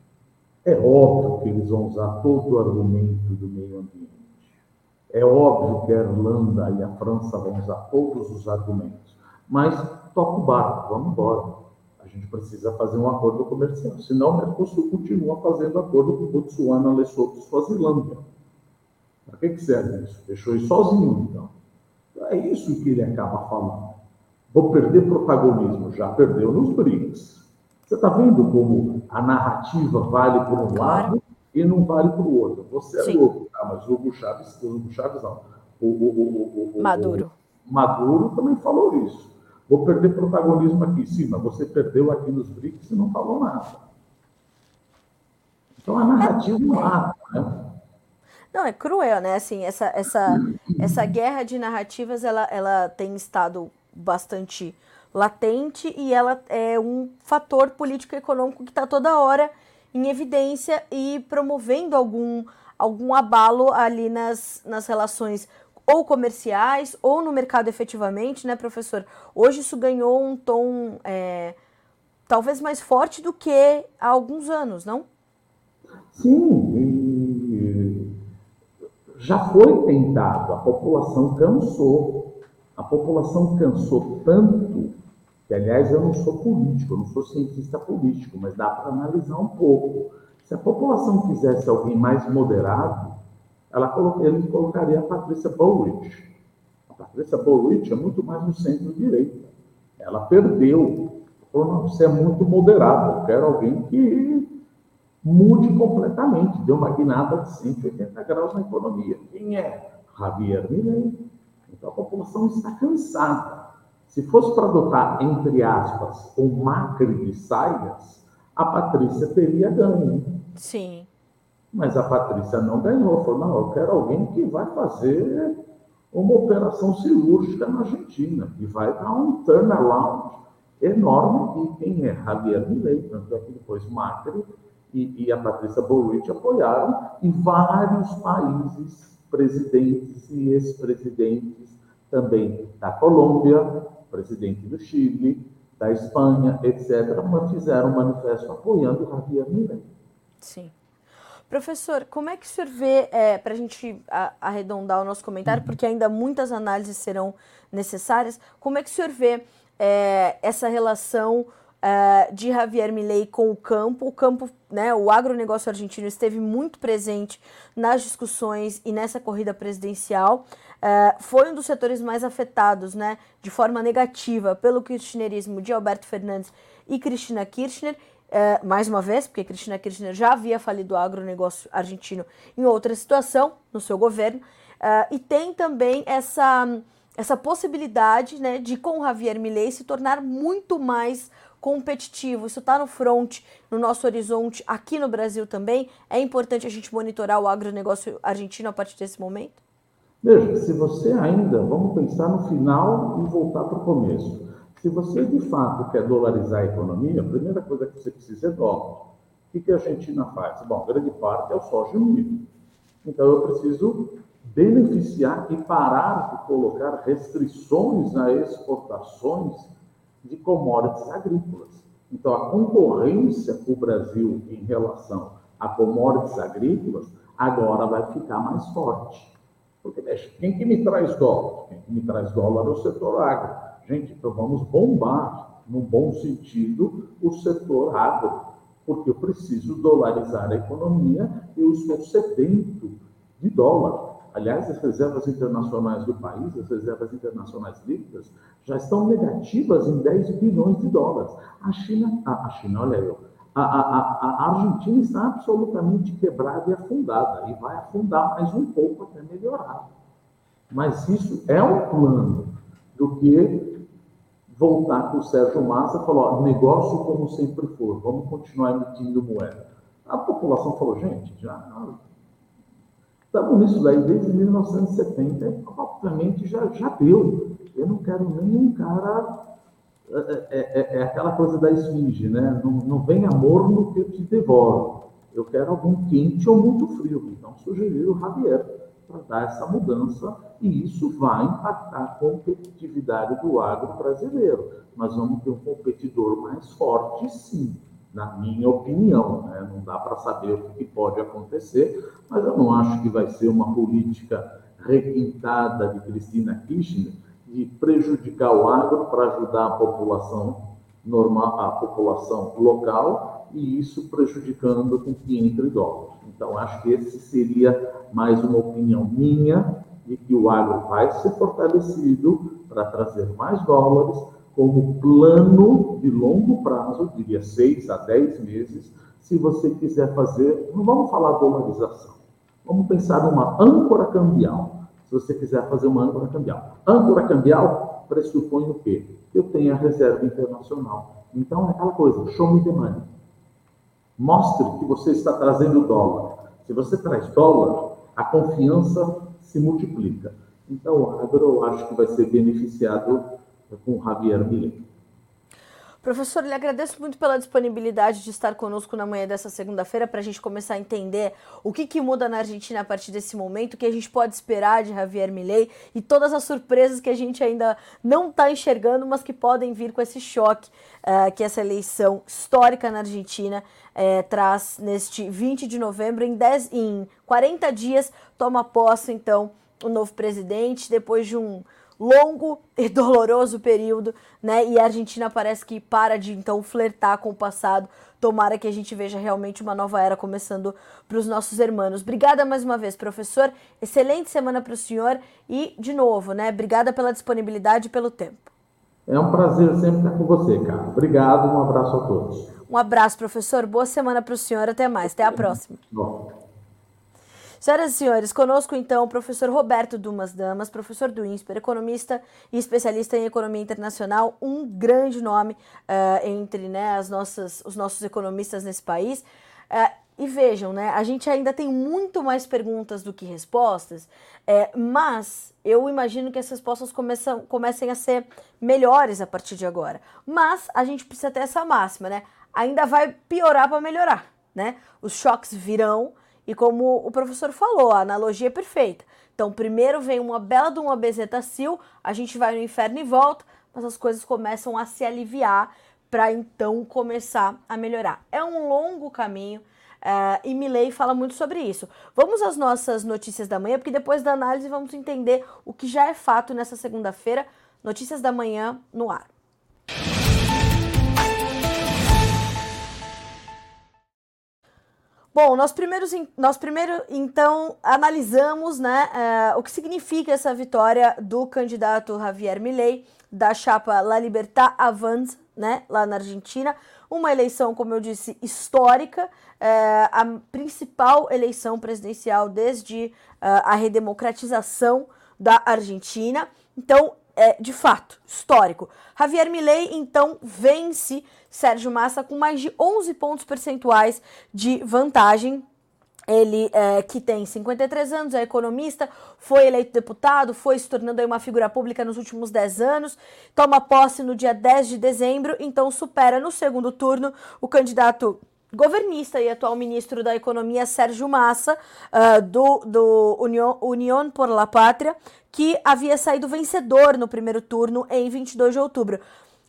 é óbvio que eles vão usar todo o argumento do meio ambiente. É óbvio que a Irlanda e a França vão usar todos os argumentos. Mas toca o barco, vamos embora. A gente precisa fazer um acordo comercial. Senão o Mercosul continua fazendo acordo com Botsuana, Lesotho e Suazilândia. Para que, que serve isso? Deixou ir sozinho, então. É isso que ele acaba falando. Vou perder protagonismo. Já perdeu nos BRICS. Você está vendo como a narrativa vale por um lado e não vale para o outro. Você é Sim. louco, tá? mas o Hugo Chaves, o Hugo Chaves não. O, o, o, Maduro. Maduro também falou isso. Vou perder protagonismo aqui. Sim, mas você perdeu aqui nos BRICS e não falou nada. Então a narrativa é, mata, né? Não, é cruel, né? Assim, essa, essa, essa guerra de narrativas, ela, ela tem estado bastante latente e ela é um fator político-econômico que está toda hora em evidência e promovendo algum, algum abalo ali nas, nas relações ou comerciais ou no mercado efetivamente, né, professor? Hoje isso ganhou um tom é, talvez mais forte do que há alguns anos, não? Sim, já foi tentado, a população cansou. A população cansou tanto que, aliás, eu não sou político, eu não sou cientista político, mas dá para analisar um pouco. Se a população quisesse alguém mais moderado, ela, ele colocaria a Patrícia Bullrich. A Patrícia Bullrich é muito mais no centro-direita. Ela perdeu. Falou, não, você é muito moderado, eu quero alguém que mude completamente, deu uma guinada de 180 graus na economia. Quem é? Javier Milei. Então a população está cansada. Se fosse para adotar, entre aspas, o Macri de saias, a Patrícia teria ganho. Sim. Mas a Patrícia não ganhou. Falou, não, eu quero alguém que vai fazer uma operação cirúrgica na Argentina, e vai dar um turnaround enorme. E quem é? Javier Milei, tanto é que depois Macri e, e a Patrícia Bullrich apoiaram, e vários países, presidentes e ex-presidentes também da Colômbia, presidente do Chile, da Espanha, etc., fizeram um manifesto apoiando Javier Milei. Sim. Professor, como é que o senhor vê, é, para a gente arredondar o nosso comentário, porque ainda muitas análises serão necessárias, como é que o senhor vê é, essa relação é, de Javier Milei com o campo? O campo, né, o agronegócio argentino esteve muito presente nas discussões e nessa corrida presidencial. É, foi um dos setores mais afetados, né, de forma negativa, pelo kirchnerismo de Alberto Fernandes e Cristina Kirchner. É, mais uma vez, porque Cristina Kirchner já havia falido o agronegócio argentino em outra situação, no seu governo, é, e tem também essa, essa possibilidade né, de, com Javier Milei, se tornar muito mais competitivo. Isso está no front, no nosso horizonte, aqui no Brasil também. É importante a gente monitorar o agronegócio argentino a partir desse momento? Veja, se você ainda, vamos pensar no final e voltar para o começo. Se você de fato quer dolarizar a economia, a primeira coisa que você precisa é dólar. O que a Argentina faz? Bom, grande parte é o soja e. Então eu preciso beneficiar e parar de colocar restrições a exportações de commodities agrícolas. Então a concorrência com o Brasil em relação a commodities agrícolas agora vai ficar mais forte. Porque, quem que me traz dólar? Quem que me traz dólar é o setor agro. Gente, então vamos bombar, no bom sentido, o setor agro, porque eu preciso dolarizar a economia e eu estou sedento de dólar. Aliás, as reservas internacionais do país, as reservas internacionais líquidas, já estão negativas em 10 bilhões de dólares. A China, a, a China, olha eu, a, a, a, Argentina está absolutamente quebrada e afundada, e vai afundar mais um pouco até melhorar. Mas isso é um plano do que voltar com o Sérgio Massa e falar: negócio como sempre for, vamos continuar emitindo moeda. A população falou: gente, já. Estamos nisso daí desde 1970, obviamente já, já deu. Eu não quero nem um cara. É, é, é, é aquela coisa da esfinge, né? Não, não vem amor no que eu te devoro. Eu quero algum quente ou muito frio. Então, sugeri o Javier para dar essa mudança e isso vai impactar a competitividade do agro brasileiro. Nós vamos ter um competidor mais forte, sim na minha opinião. Né? Não dá para saber o que pode acontecer, mas eu não acho que vai ser uma política requintada de Cristina Kirchner de prejudicar o agro para ajudar a população normal, a população local e isso prejudicando com que entre dólares. Então, acho que esse seria mais uma opinião minha de que o agro vai ser fortalecido para trazer mais dólares, como plano de longo prazo, diria seis a dez meses, se você quiser fazer, não vamos falar dolarização, vamos pensar numa âncora cambial. Se você quiser fazer uma âncora cambial. Âncora cambial pressupõe o quê? Eu tenho a reserva internacional. Então é aquela coisa, show me the money. Mostre que você está trazendo dólar. Se você traz dólar, a confiança se multiplica. Então, o eu acho que vai ser beneficiado com Javier Milei. Professor, lhe agradeço muito pela disponibilidade de estar conosco na manhã dessa segunda-feira para a gente começar a entender o que, que, muda na Argentina a partir desse momento, o que a gente pode esperar de Javier Milei e todas as surpresas que a gente ainda não está enxergando, mas que podem vir com esse choque uh, que essa eleição histórica na Argentina uh, traz neste 20 de novembro. Em, 10, em 40 dias, toma posse, então, o novo presidente, depois de um longo e doloroso período, né? E a Argentina parece que para de então flertar com o passado. Tomara que a gente veja realmente uma nova era começando para os nossos irmãos. Obrigada mais uma vez, professor. Excelente semana para o senhor e, de novo, né? Obrigada pela disponibilidade e pelo tempo. É um prazer sempre estar com você, cara. Obrigado, um abraço a todos. Um abraço, professor. Boa semana para o senhor. Até mais. Até a próxima. Bom. Senhoras e senhores, conosco então o professor Roberto Dumas Damas, professor do INSPER, economista e especialista em economia internacional, um grande nome uh, entre né, as nossas, os nossos economistas nesse país. Uh, e vejam, né, a gente ainda tem muito mais perguntas do que respostas, é, mas eu imagino que as respostas começam, comecem a ser melhores a partir de agora. Mas a gente precisa ter essa máxima, né? Ainda vai piorar para melhorar, né? Os choques virão, e como o professor falou, a analogia é perfeita. Então, primeiro vem uma bela de uma bezetacil, a gente vai no inferno e volta, mas as coisas começam a se aliviar para então começar a melhorar. É um longo caminho. Uh, e Milley fala muito sobre isso. Vamos às nossas notícias da manhã, porque depois da análise vamos entender o que já é fato nessa segunda-feira. Notícias da manhã no ar. Bom, nós, primeiros, nós primeiro então analisamos né, uh, o que significa essa vitória do candidato Javier Milei da chapa La Libertad Avanza, né, lá na Argentina. Uma eleição, como eu disse, histórica, uh, a principal eleição presidencial desde uh, a redemocratização da Argentina. Então, é de fato histórico. Javier Milei então vence Sérgio Massa com mais de 11 pontos percentuais de vantagem. Ele, é, que tem 53 anos, é economista, foi eleito deputado, foi se tornando uma figura pública nos últimos 10 anos, toma posse no dia 10 de dezembro, então supera no segundo turno o candidato governista e atual ministro da Economia Sérgio Massa, uh, do, do União, por la Pátria, que havia saído vencedor no primeiro turno em 22 de outubro.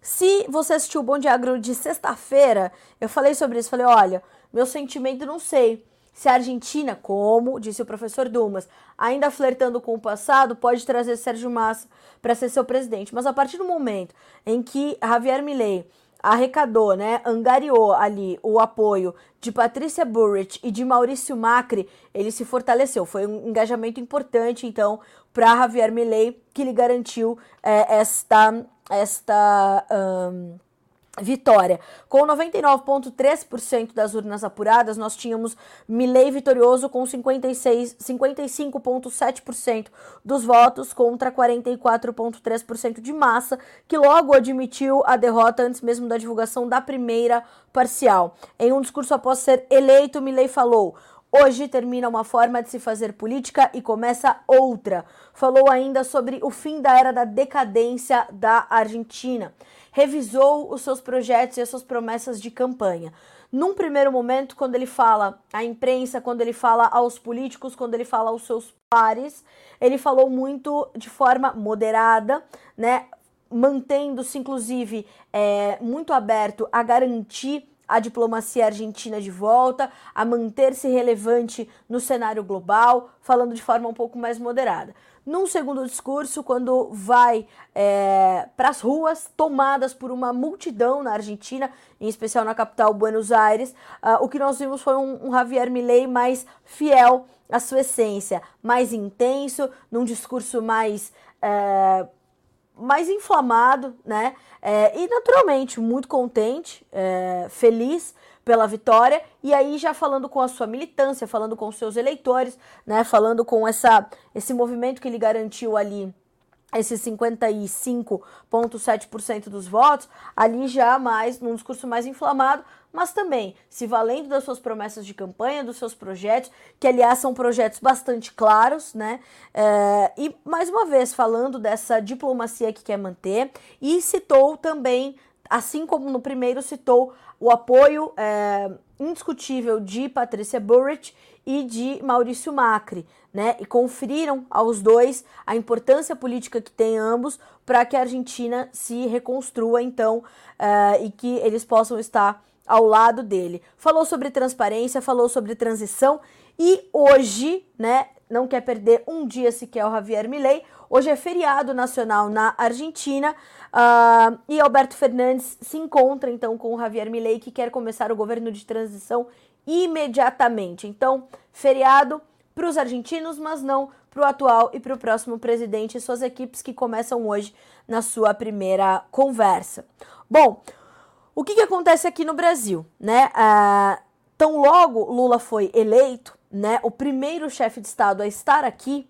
Se você assistiu o Bom Agro de sexta-feira, eu falei sobre isso. Falei, olha, meu sentimento não sei. Se a Argentina, como disse o professor Dumas, ainda flertando com o passado, pode trazer Sérgio Massa para ser seu presidente. Mas a partir do momento em que Javier Milei arrecadou, né, angariou ali o apoio de Patrícia Burrich e de Maurício Macri, ele se fortaleceu. Foi um engajamento importante, então, para Javier Milei, que lhe garantiu é, esta esta um, vitória. Com 99,3% das urnas apuradas, nós tínhamos Milley vitorioso com 56, 55,7% dos votos contra 44,3% de massa, que logo admitiu a derrota antes mesmo da divulgação da primeira parcial. Em um discurso após ser eleito, Milley falou: Hoje termina uma forma de se fazer política e começa outra. Falou ainda sobre o fim da era da decadência da Argentina. Revisou os seus projetos e as suas promessas de campanha. Num primeiro momento, quando ele fala à imprensa, quando ele fala aos políticos, quando ele fala aos seus pares, ele falou muito de forma moderada, né? Mantendo-se, inclusive, é, muito aberto a garantir a diplomacia argentina de volta, a manter-se relevante no cenário global, falando de forma um pouco mais moderada. Num segundo discurso, quando vai é, para as ruas tomadas por uma multidão na Argentina, em especial na capital Buenos Aires, uh, o que nós vimos foi um, um Javier Milei mais fiel à sua essência, mais intenso, num discurso mais é, mais inflamado, né? É, e naturalmente muito contente, é, feliz pela vitória. E aí já falando com a sua militância, falando com os seus eleitores, né? Falando com essa, esse movimento que ele garantiu ali esses 55,7% dos votos, ali já mais, num discurso mais inflamado, mas também se valendo das suas promessas de campanha, dos seus projetos, que aliás são projetos bastante claros, né? É, e mais uma vez falando dessa diplomacia que quer manter, e citou também, assim como no primeiro, citou o apoio é, indiscutível de Patrícia Burrich e de Maurício Macri, né? E conferiram aos dois a importância política que tem ambos para que a Argentina se reconstrua, então, é, e que eles possam estar ao lado dele. Falou sobre transparência, falou sobre transição e hoje, né, não quer perder um dia sequer o Javier Milei. Hoje é feriado nacional na Argentina uh, e Alberto Fernandes se encontra então com o Javier Milei que quer começar o governo de transição imediatamente. Então, feriado para os argentinos, mas não para o atual e para o próximo presidente e suas equipes que começam hoje na sua primeira conversa. Bom, o que, que acontece aqui no Brasil, né? Ah, tão logo Lula foi eleito, né? O primeiro chefe de Estado a estar aqui,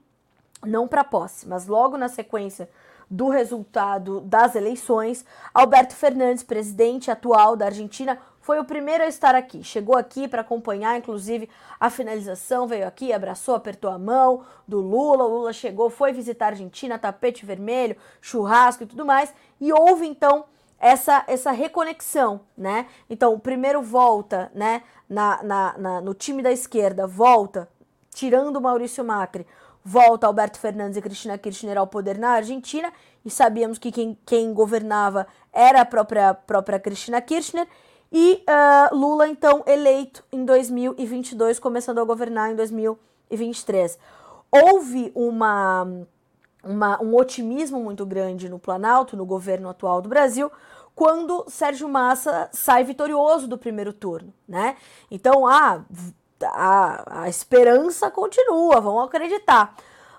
não para posse, mas logo na sequência do resultado das eleições, Alberto Fernandes, presidente atual da Argentina, foi o primeiro a estar aqui. Chegou aqui para acompanhar, inclusive, a finalização, veio aqui, abraçou, apertou a mão do Lula. O Lula chegou, foi visitar a Argentina, tapete vermelho, churrasco e tudo mais. E houve então essa, essa reconexão, né? Então, primeiro volta, né, na, na, na, no time da esquerda, volta, tirando o Maurício Macri, volta Alberto Fernandes e Cristina Kirchner ao poder na Argentina, e sabíamos que quem, quem governava era a própria, própria Cristina Kirchner, e uh, Lula, então, eleito em 2022, começando a governar em 2023. Houve uma uma, um otimismo muito grande no Planalto, no governo atual do Brasil, quando Sérgio Massa sai vitorioso do primeiro turno, né? Então, a, a, a esperança continua, vamos acreditar.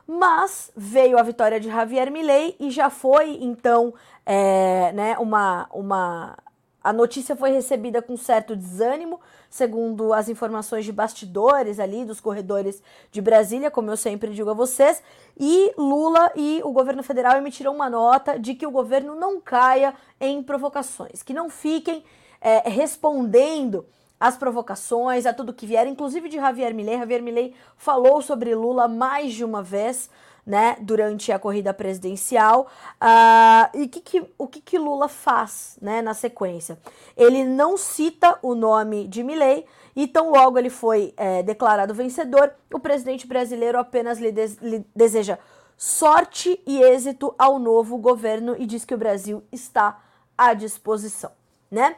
Mas veio a vitória de Javier Milei e já foi, então, é, né, uma, uma... A notícia foi recebida com certo desânimo, segundo as informações de bastidores ali dos corredores de Brasília, como eu sempre digo a vocês, e Lula e o governo federal emitiram uma nota de que o governo não caia em provocações, que não fiquem é, respondendo às provocações, a tudo que vier, inclusive de Javier Milei. Javier Milei falou sobre Lula mais de uma vez né, durante a corrida presidencial. Uh, e que que, o que, que Lula faz né, na sequência? Ele não cita o nome de Milley e tão logo ele foi é, declarado vencedor, o presidente brasileiro apenas lhe, lhe deseja sorte e êxito ao novo governo e diz que o Brasil está à disposição, né?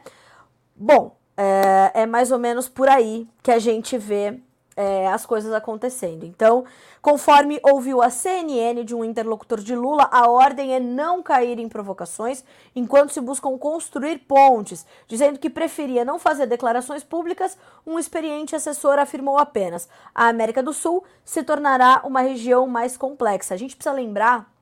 Bom, é, é mais ou menos por aí que a gente vê é, as coisas acontecendo. Então, conforme ouviu a CNN de um interlocutor de Lula, a ordem é não cair em provocações enquanto se buscam construir pontes, dizendo que preferia não fazer declarações públicas. Um experiente assessor afirmou apenas: a América do Sul se tornará uma região mais complexa. A gente precisa lembrar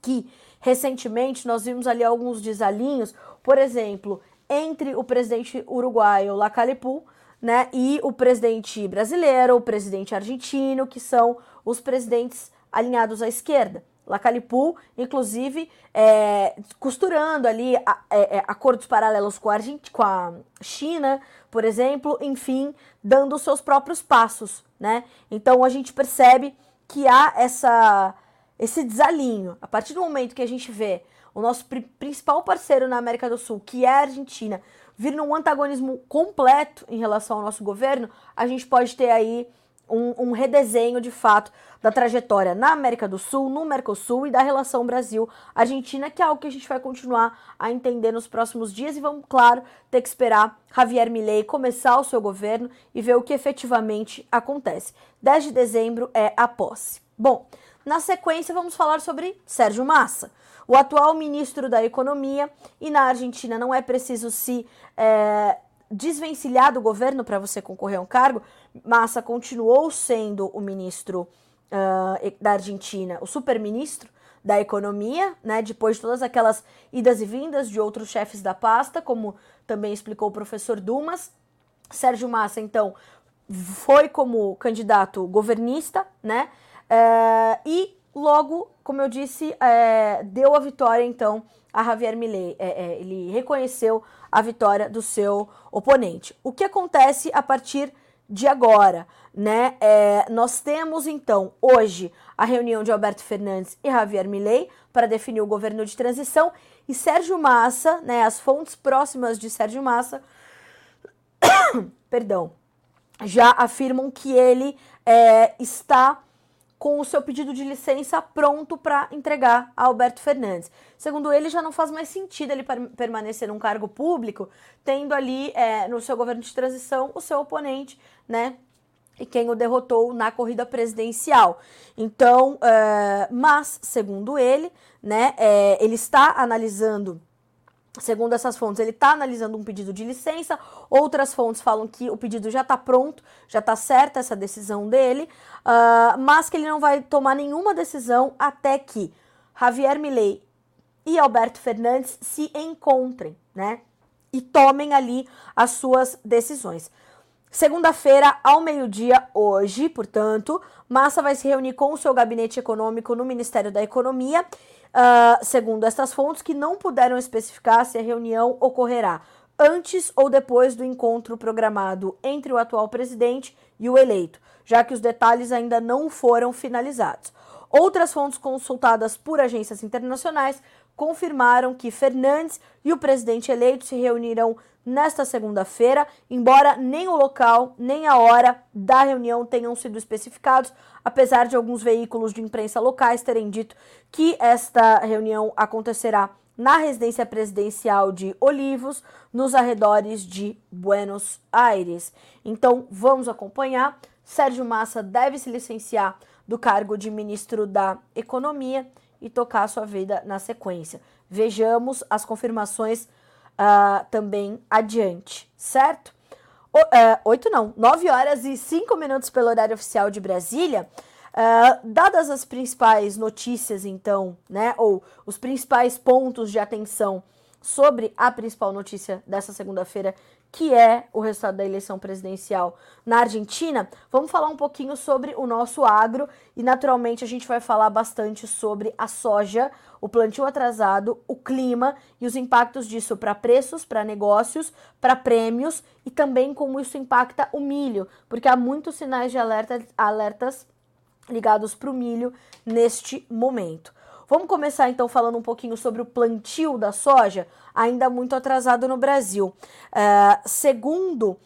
que recentemente nós vimos ali alguns desalinhos, por exemplo, entre o presidente uruguaio Lacalipu né? E o presidente brasileiro, o presidente argentino, que são os presidentes alinhados à esquerda. Lacalipu, inclusive, é, costurando ali a, é, é, acordos paralelos com a, com a China, por exemplo, enfim, dando os seus próprios passos né? Então a gente percebe que há essa, esse desalinho. A partir do momento que a gente vê o nosso pri principal parceiro na América do Sul, que é a Argentina, vir num antagonismo completo em relação ao nosso governo, a gente pode ter aí um, um, redesenho de fato da trajetória na América do Sul, no Mercosul e da relação Brasil-Argentina, que é algo que a gente vai continuar a entender nos próximos dias e vamos, claro, ter que esperar Javier Milei começar o seu governo e ver o que efetivamente acontece. 10 de dezembro é a posse. Bom, na sequência vamos falar sobre Sérgio Massa o atual ministro da Economia, e na Argentina não é preciso se é, desvencilhar do governo para você concorrer a um cargo. Massa continuou sendo o ministro uh, da Argentina, o super-ministro da Economia, né, depois de todas aquelas idas e vindas de outros chefes da pasta, como também explicou o professor Dumas. Sérgio Massa, então, foi como candidato governista, né, uh, e Logo, como eu disse, é, deu a vitória então a Javier Milei. É, é, ele reconheceu a vitória do seu oponente. O que acontece a partir de agora, né? É, nós temos então hoje a reunião de Alberto Fernandes e Javier Milei para definir o governo de transição e Sérgio Massa, né? As fontes próximas de Sérgio Massa, perdão, já afirmam que ele é, está com o seu pedido de licença pronto para entregar a Alberto Fernandes. Segundo ele, já não faz mais sentido ele permanecer num cargo público, tendo ali é, no seu governo de transição o seu oponente, né? E quem o derrotou na corrida presidencial. Então, é, mas, segundo ele, né, é, ele está analisando Segundo essas fontes, ele está analisando um pedido de licença. Outras fontes falam que o pedido já está pronto, já está certa essa decisão dele, uh, mas que ele não vai tomar nenhuma decisão até que Javier Milei e Alberto Fernandes se encontrem, né? E tomem ali as suas decisões. Segunda-feira, ao meio-dia, hoje, portanto, Massa vai se reunir com o seu gabinete econômico no Ministério da Economia uh, segundo estas fontes, que não puderam especificar se a reunião ocorrerá antes ou depois do encontro programado entre o atual presidente e o eleito, já que os detalhes ainda não foram finalizados. Outras fontes consultadas por agências internacionais confirmaram que Fernandes e o presidente eleito se reunirão nesta segunda-feira, embora nem o local nem a hora da reunião tenham sido especificados, apesar de alguns veículos de imprensa locais terem dito que esta reunião acontecerá na residência presidencial de Olivos, nos arredores de Buenos Aires. Então, vamos acompanhar. Sérgio Massa deve se licenciar do cargo de ministro da Economia e tocar sua vida na sequência. Vejamos as confirmações uh, também adiante, certo? O, uh, oito não, nove horas e cinco minutos pelo horário oficial de Brasília. Uh, dadas as principais notícias, então, né, ou os principais pontos de atenção sobre a principal notícia dessa segunda-feira, que é o resultado da eleição presidencial na Argentina, vamos falar um pouquinho sobre o nosso agro e, naturalmente, a gente vai falar bastante sobre a soja, o plantio atrasado, o clima e os impactos disso para preços, para negócios, para prêmios e também como isso impacta o milho, porque há muitos sinais de alerta, alertas ligados para o milho neste momento. Vamos começar então falando um pouquinho sobre o plantio da soja, ainda muito atrasado no Brasil. Uh, segundo uh,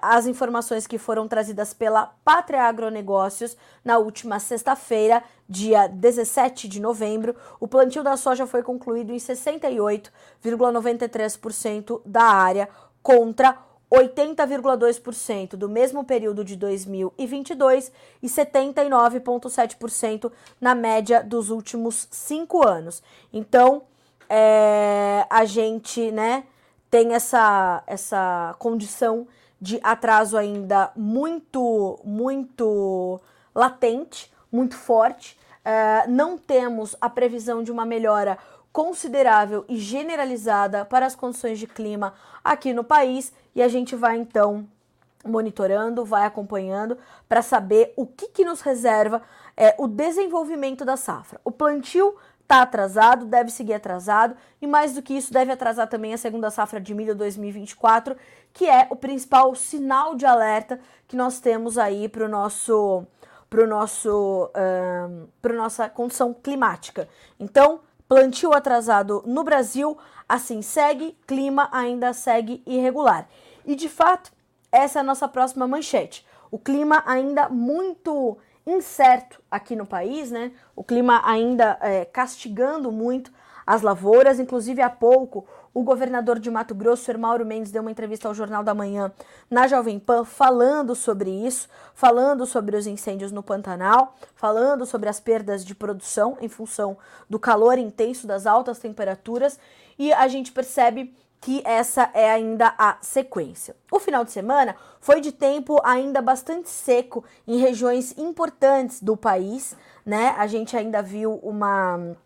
as informações que foram trazidas pela Pátria Agronegócios na última sexta-feira, dia 17 de novembro, o plantio da soja foi concluído em 68,93% da área contra 80,2% do mesmo período de 2022 e 79,7% na média dos últimos cinco anos. Então, é, a gente né, tem essa, essa condição de atraso ainda muito, muito latente, muito forte. É, não temos a previsão de uma melhora considerável e generalizada para as condições de clima aqui no país e a gente vai então monitorando, vai acompanhando para saber o que, que nos reserva é, o desenvolvimento da safra. O plantio está atrasado, deve seguir atrasado, e mais do que isso, deve atrasar também a segunda safra de milho 2024, que é o principal sinal de alerta que nós temos aí para o nosso para nosso um, para nossa condição climática. Então, plantio atrasado no Brasil, assim segue, clima ainda segue irregular. E de fato, essa é a nossa próxima manchete. O clima ainda muito incerto aqui no país, né? O clima ainda é, castigando muito as lavouras. Inclusive, há pouco, o governador de Mato Grosso, Mauro Mendes, deu uma entrevista ao Jornal da Manhã na Jovem Pan, falando sobre isso, falando sobre os incêndios no Pantanal, falando sobre as perdas de produção em função do calor intenso, das altas temperaturas. E a gente percebe que essa é ainda a sequência. O final de semana foi de tempo ainda bastante seco em regiões importantes do país, né? A gente ainda viu uma,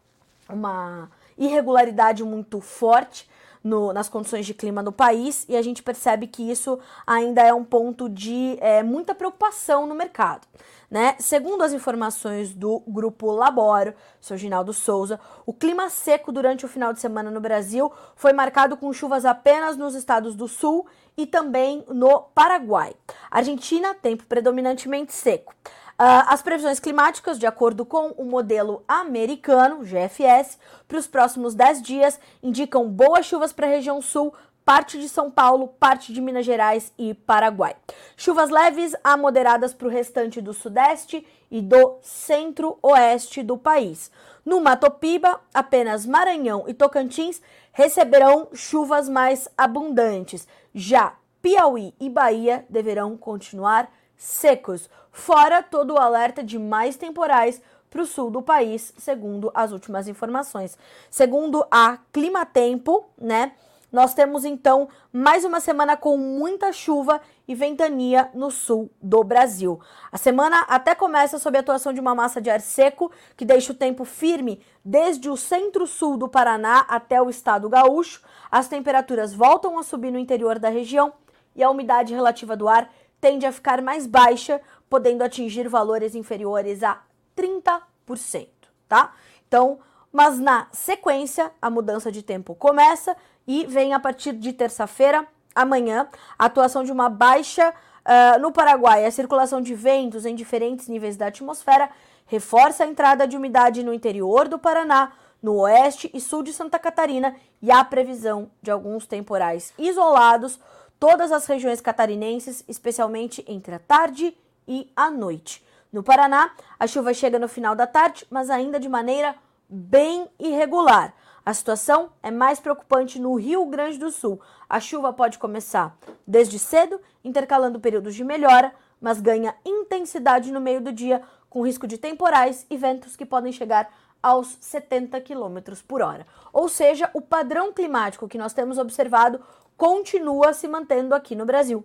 uma irregularidade muito forte no, nas condições de clima no país e a gente percebe que isso ainda é um ponto de é, muita preocupação no mercado. Né? Segundo as informações do grupo Laboro, seu Ginaldo Souza, o clima seco durante o final de semana no Brasil foi marcado com chuvas apenas nos estados do Sul e também no Paraguai. Argentina, tempo predominantemente seco. Uh, as previsões climáticas, de acordo com o modelo americano, GFS, para os próximos 10 dias indicam boas chuvas para a região sul, parte de São Paulo, parte de Minas Gerais e Paraguai. Chuvas leves a moderadas para o restante do sudeste e do centro-oeste do país. No Mato Piba, apenas Maranhão e Tocantins receberão chuvas mais abundantes. Já Piauí e Bahia deverão continuar secos, fora todo o alerta de mais temporais para o sul do país, segundo as últimas informações. Segundo a Climatempo, né? Nós temos então mais uma semana com muita chuva e ventania no sul do Brasil. A semana até começa sob a atuação de uma massa de ar seco que deixa o tempo firme desde o centro-sul do Paraná até o estado gaúcho. As temperaturas voltam a subir no interior da região e a umidade relativa do ar tende a ficar mais baixa, podendo atingir valores inferiores a 30%, tá? Então, mas na sequência, a mudança de tempo começa e vem a partir de terça-feira, amanhã, a atuação de uma baixa uh, no Paraguai. A circulação de ventos em diferentes níveis da atmosfera reforça a entrada de umidade no interior do Paraná, no oeste e sul de Santa Catarina e a previsão de alguns temporais isolados todas as regiões catarinenses, especialmente entre a tarde e a noite. No Paraná, a chuva chega no final da tarde, mas ainda de maneira bem irregular. A situação é mais preocupante no Rio Grande do Sul. A chuva pode começar desde cedo, intercalando períodos de melhora, mas ganha intensidade no meio do dia, com risco de temporais e ventos que podem chegar aos 70 km por hora. Ou seja, o padrão climático que nós temos observado continua se mantendo aqui no Brasil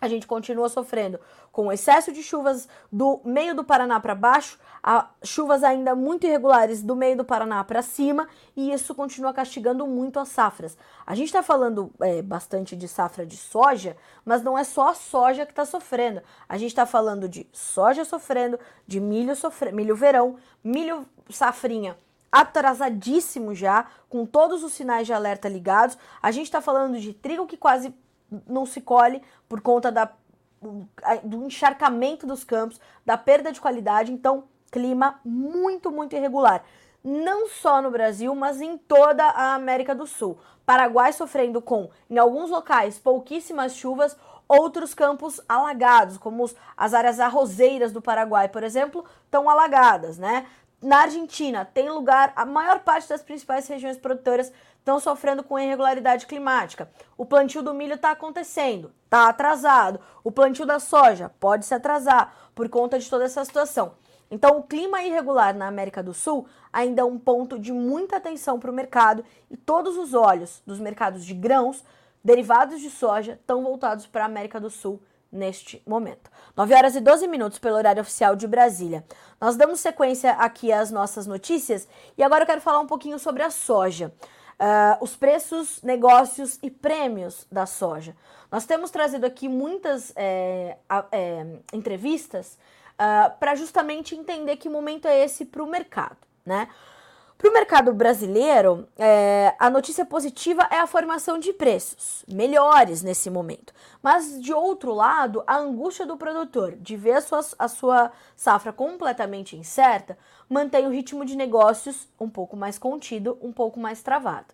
a gente continua sofrendo com excesso de chuvas do meio do Paraná para baixo, chuvas ainda muito irregulares do meio do Paraná para cima, e isso continua castigando muito as safras. A gente está falando é, bastante de safra de soja, mas não é só a soja que está sofrendo. A gente está falando de soja sofrendo, de milho sofrendo, milho verão, milho safrinha atrasadíssimo já, com todos os sinais de alerta ligados. A gente está falando de trigo que quase não se colhe por conta da, do encharcamento dos campos, da perda de qualidade. Então, clima muito, muito irregular. Não só no Brasil, mas em toda a América do Sul. Paraguai sofrendo com, em alguns locais, pouquíssimas chuvas, outros campos alagados, como as áreas arrozeiras do Paraguai, por exemplo, estão alagadas, né? Na Argentina, tem lugar, a maior parte das principais regiões produtoras estão sofrendo com irregularidade climática. O plantio do milho está acontecendo, está atrasado. O plantio da soja pode se atrasar por conta de toda essa situação. Então, o clima irregular na América do Sul ainda é um ponto de muita atenção para o mercado e todos os olhos dos mercados de grãos, derivados de soja, estão voltados para a América do Sul neste momento. 9 horas e 12 minutos pelo horário oficial de Brasília. Nós damos sequência aqui às nossas notícias e agora eu quero falar um pouquinho sobre a soja. Uh, os preços, negócios e prêmios da soja. Nós temos trazido aqui muitas é, é, entrevistas uh, para justamente entender que momento é esse para o mercado. Né? Para o mercado brasileiro, é, a notícia positiva é a formação de preços melhores nesse momento. Mas, de outro lado, a angústia do produtor de ver a sua, a sua safra completamente incerta mantém o ritmo de negócios um pouco mais contido, um pouco mais travado.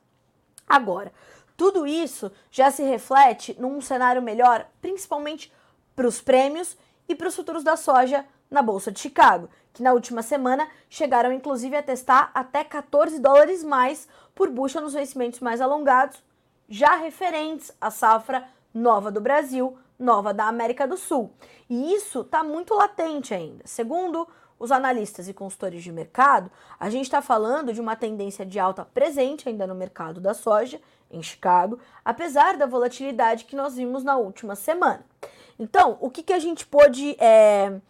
Agora, tudo isso já se reflete num cenário melhor, principalmente para os prêmios e para os futuros da soja na Bolsa de Chicago, que na última semana chegaram inclusive a testar até 14 dólares mais por bucha nos vencimentos mais alongados, já referentes à safra nova do Brasil, nova da América do Sul. E isso está muito latente ainda. Segundo os analistas e consultores de mercado, a gente está falando de uma tendência de alta presente ainda no mercado da soja em Chicago, apesar da volatilidade que nós vimos na última semana. Então, o que, que a gente pôde é,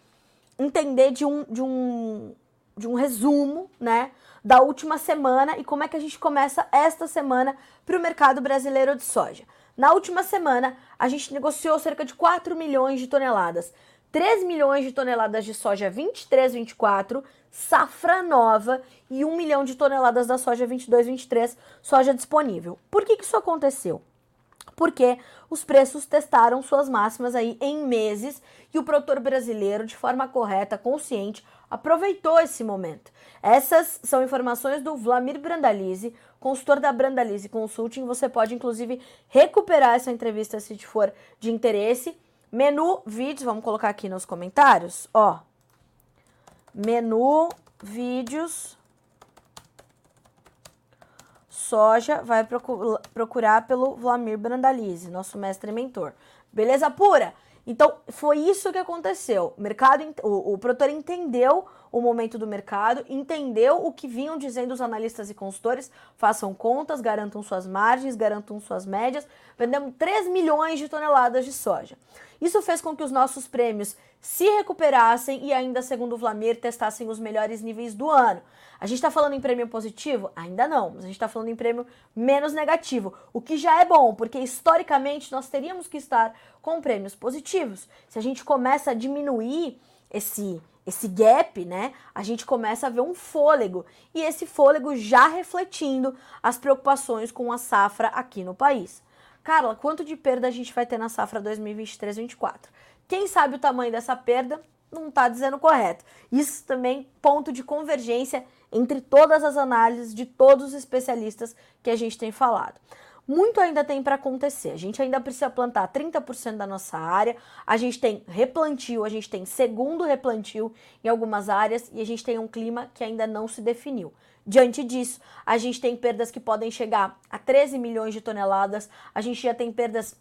entender de um, de um, de um resumo, né? Da última semana e como é que a gente começa esta semana para o mercado brasileiro de soja. Na última semana, a gente negociou cerca de 4 milhões de toneladas. 3 milhões de toneladas de soja 23, 24, safra nova e 1 milhão de toneladas da soja 22, 23, soja disponível. Por que, que isso aconteceu? Porque os preços testaram suas máximas aí em meses e o produtor brasileiro, de forma correta, consciente, aproveitou esse momento. Essas são informações do Vlamir Brandalize, consultor da Brandalize Consulting. Você pode, inclusive, recuperar essa entrevista se te for de interesse. Menu vídeos, vamos colocar aqui nos comentários, ó. Menu vídeos soja, vai procurar pelo Vlamir Brandalize, nosso mestre e mentor. Beleza pura? Então, foi isso que aconteceu. O mercado, o, o produtor entendeu o momento do mercado, entendeu o que vinham dizendo os analistas e consultores, façam contas, garantam suas margens, garantam suas médias. Vendemos 3 milhões de toneladas de soja. Isso fez com que os nossos prêmios se recuperassem e ainda, segundo o Vlamir, testassem os melhores níveis do ano. A gente está falando em prêmio positivo? Ainda não, mas a gente está falando em prêmio menos negativo, o que já é bom, porque historicamente nós teríamos que estar com prêmios positivos. Se a gente começa a diminuir esse esse gap, né? A gente começa a ver um fôlego e esse fôlego já refletindo as preocupações com a safra aqui no país. Carla, quanto de perda a gente vai ter na safra 2023-24? Quem sabe o tamanho dessa perda não está dizendo correto. Isso também ponto de convergência entre todas as análises de todos os especialistas que a gente tem falado. Muito ainda tem para acontecer. A gente ainda precisa plantar 30% da nossa área. A gente tem replantio, a gente tem segundo replantio em algumas áreas e a gente tem um clima que ainda não se definiu. Diante disso, a gente tem perdas que podem chegar a 13 milhões de toneladas. A gente já tem perdas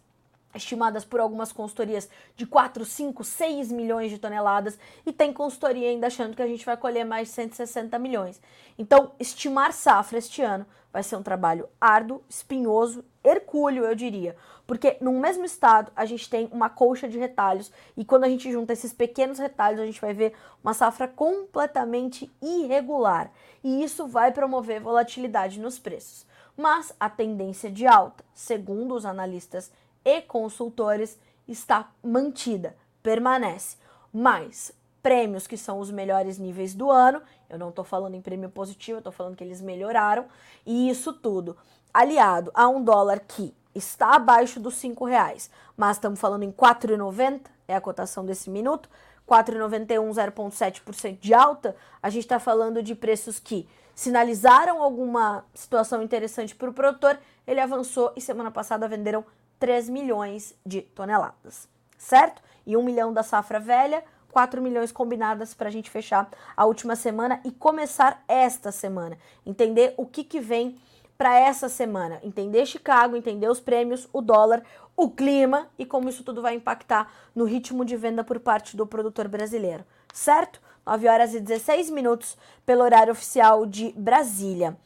estimadas por algumas consultorias de 4, 5, 6 milhões de toneladas e tem consultoria ainda achando que a gente vai colher mais de 160 milhões. Então, estimar safra este ano vai ser um trabalho árduo, espinhoso, hercúleo, eu diria, porque no mesmo estado a gente tem uma colcha de retalhos e quando a gente junta esses pequenos retalhos, a gente vai ver uma safra completamente irregular e isso vai promover volatilidade nos preços. Mas a tendência de alta, segundo os analistas e consultores está mantida, permanece. Mas prêmios que são os melhores níveis do ano, eu não estou falando em prêmio positivo, eu estou falando que eles melhoraram, e isso tudo aliado a um dólar que está abaixo dos cinco reais, mas estamos falando em 4,90, é a cotação desse minuto, 4,91, 0,7% de alta, a gente está falando de preços que sinalizaram alguma situação interessante para o produtor, ele avançou e semana passada venderam 3 milhões de toneladas, certo? E 1 milhão da safra velha, 4 milhões combinadas para a gente fechar a última semana e começar esta semana. Entender o que, que vem para essa semana. Entender Chicago, entender os prêmios, o dólar, o clima e como isso tudo vai impactar no ritmo de venda por parte do produtor brasileiro, certo? 9 horas e 16 minutos pelo horário oficial de Brasília.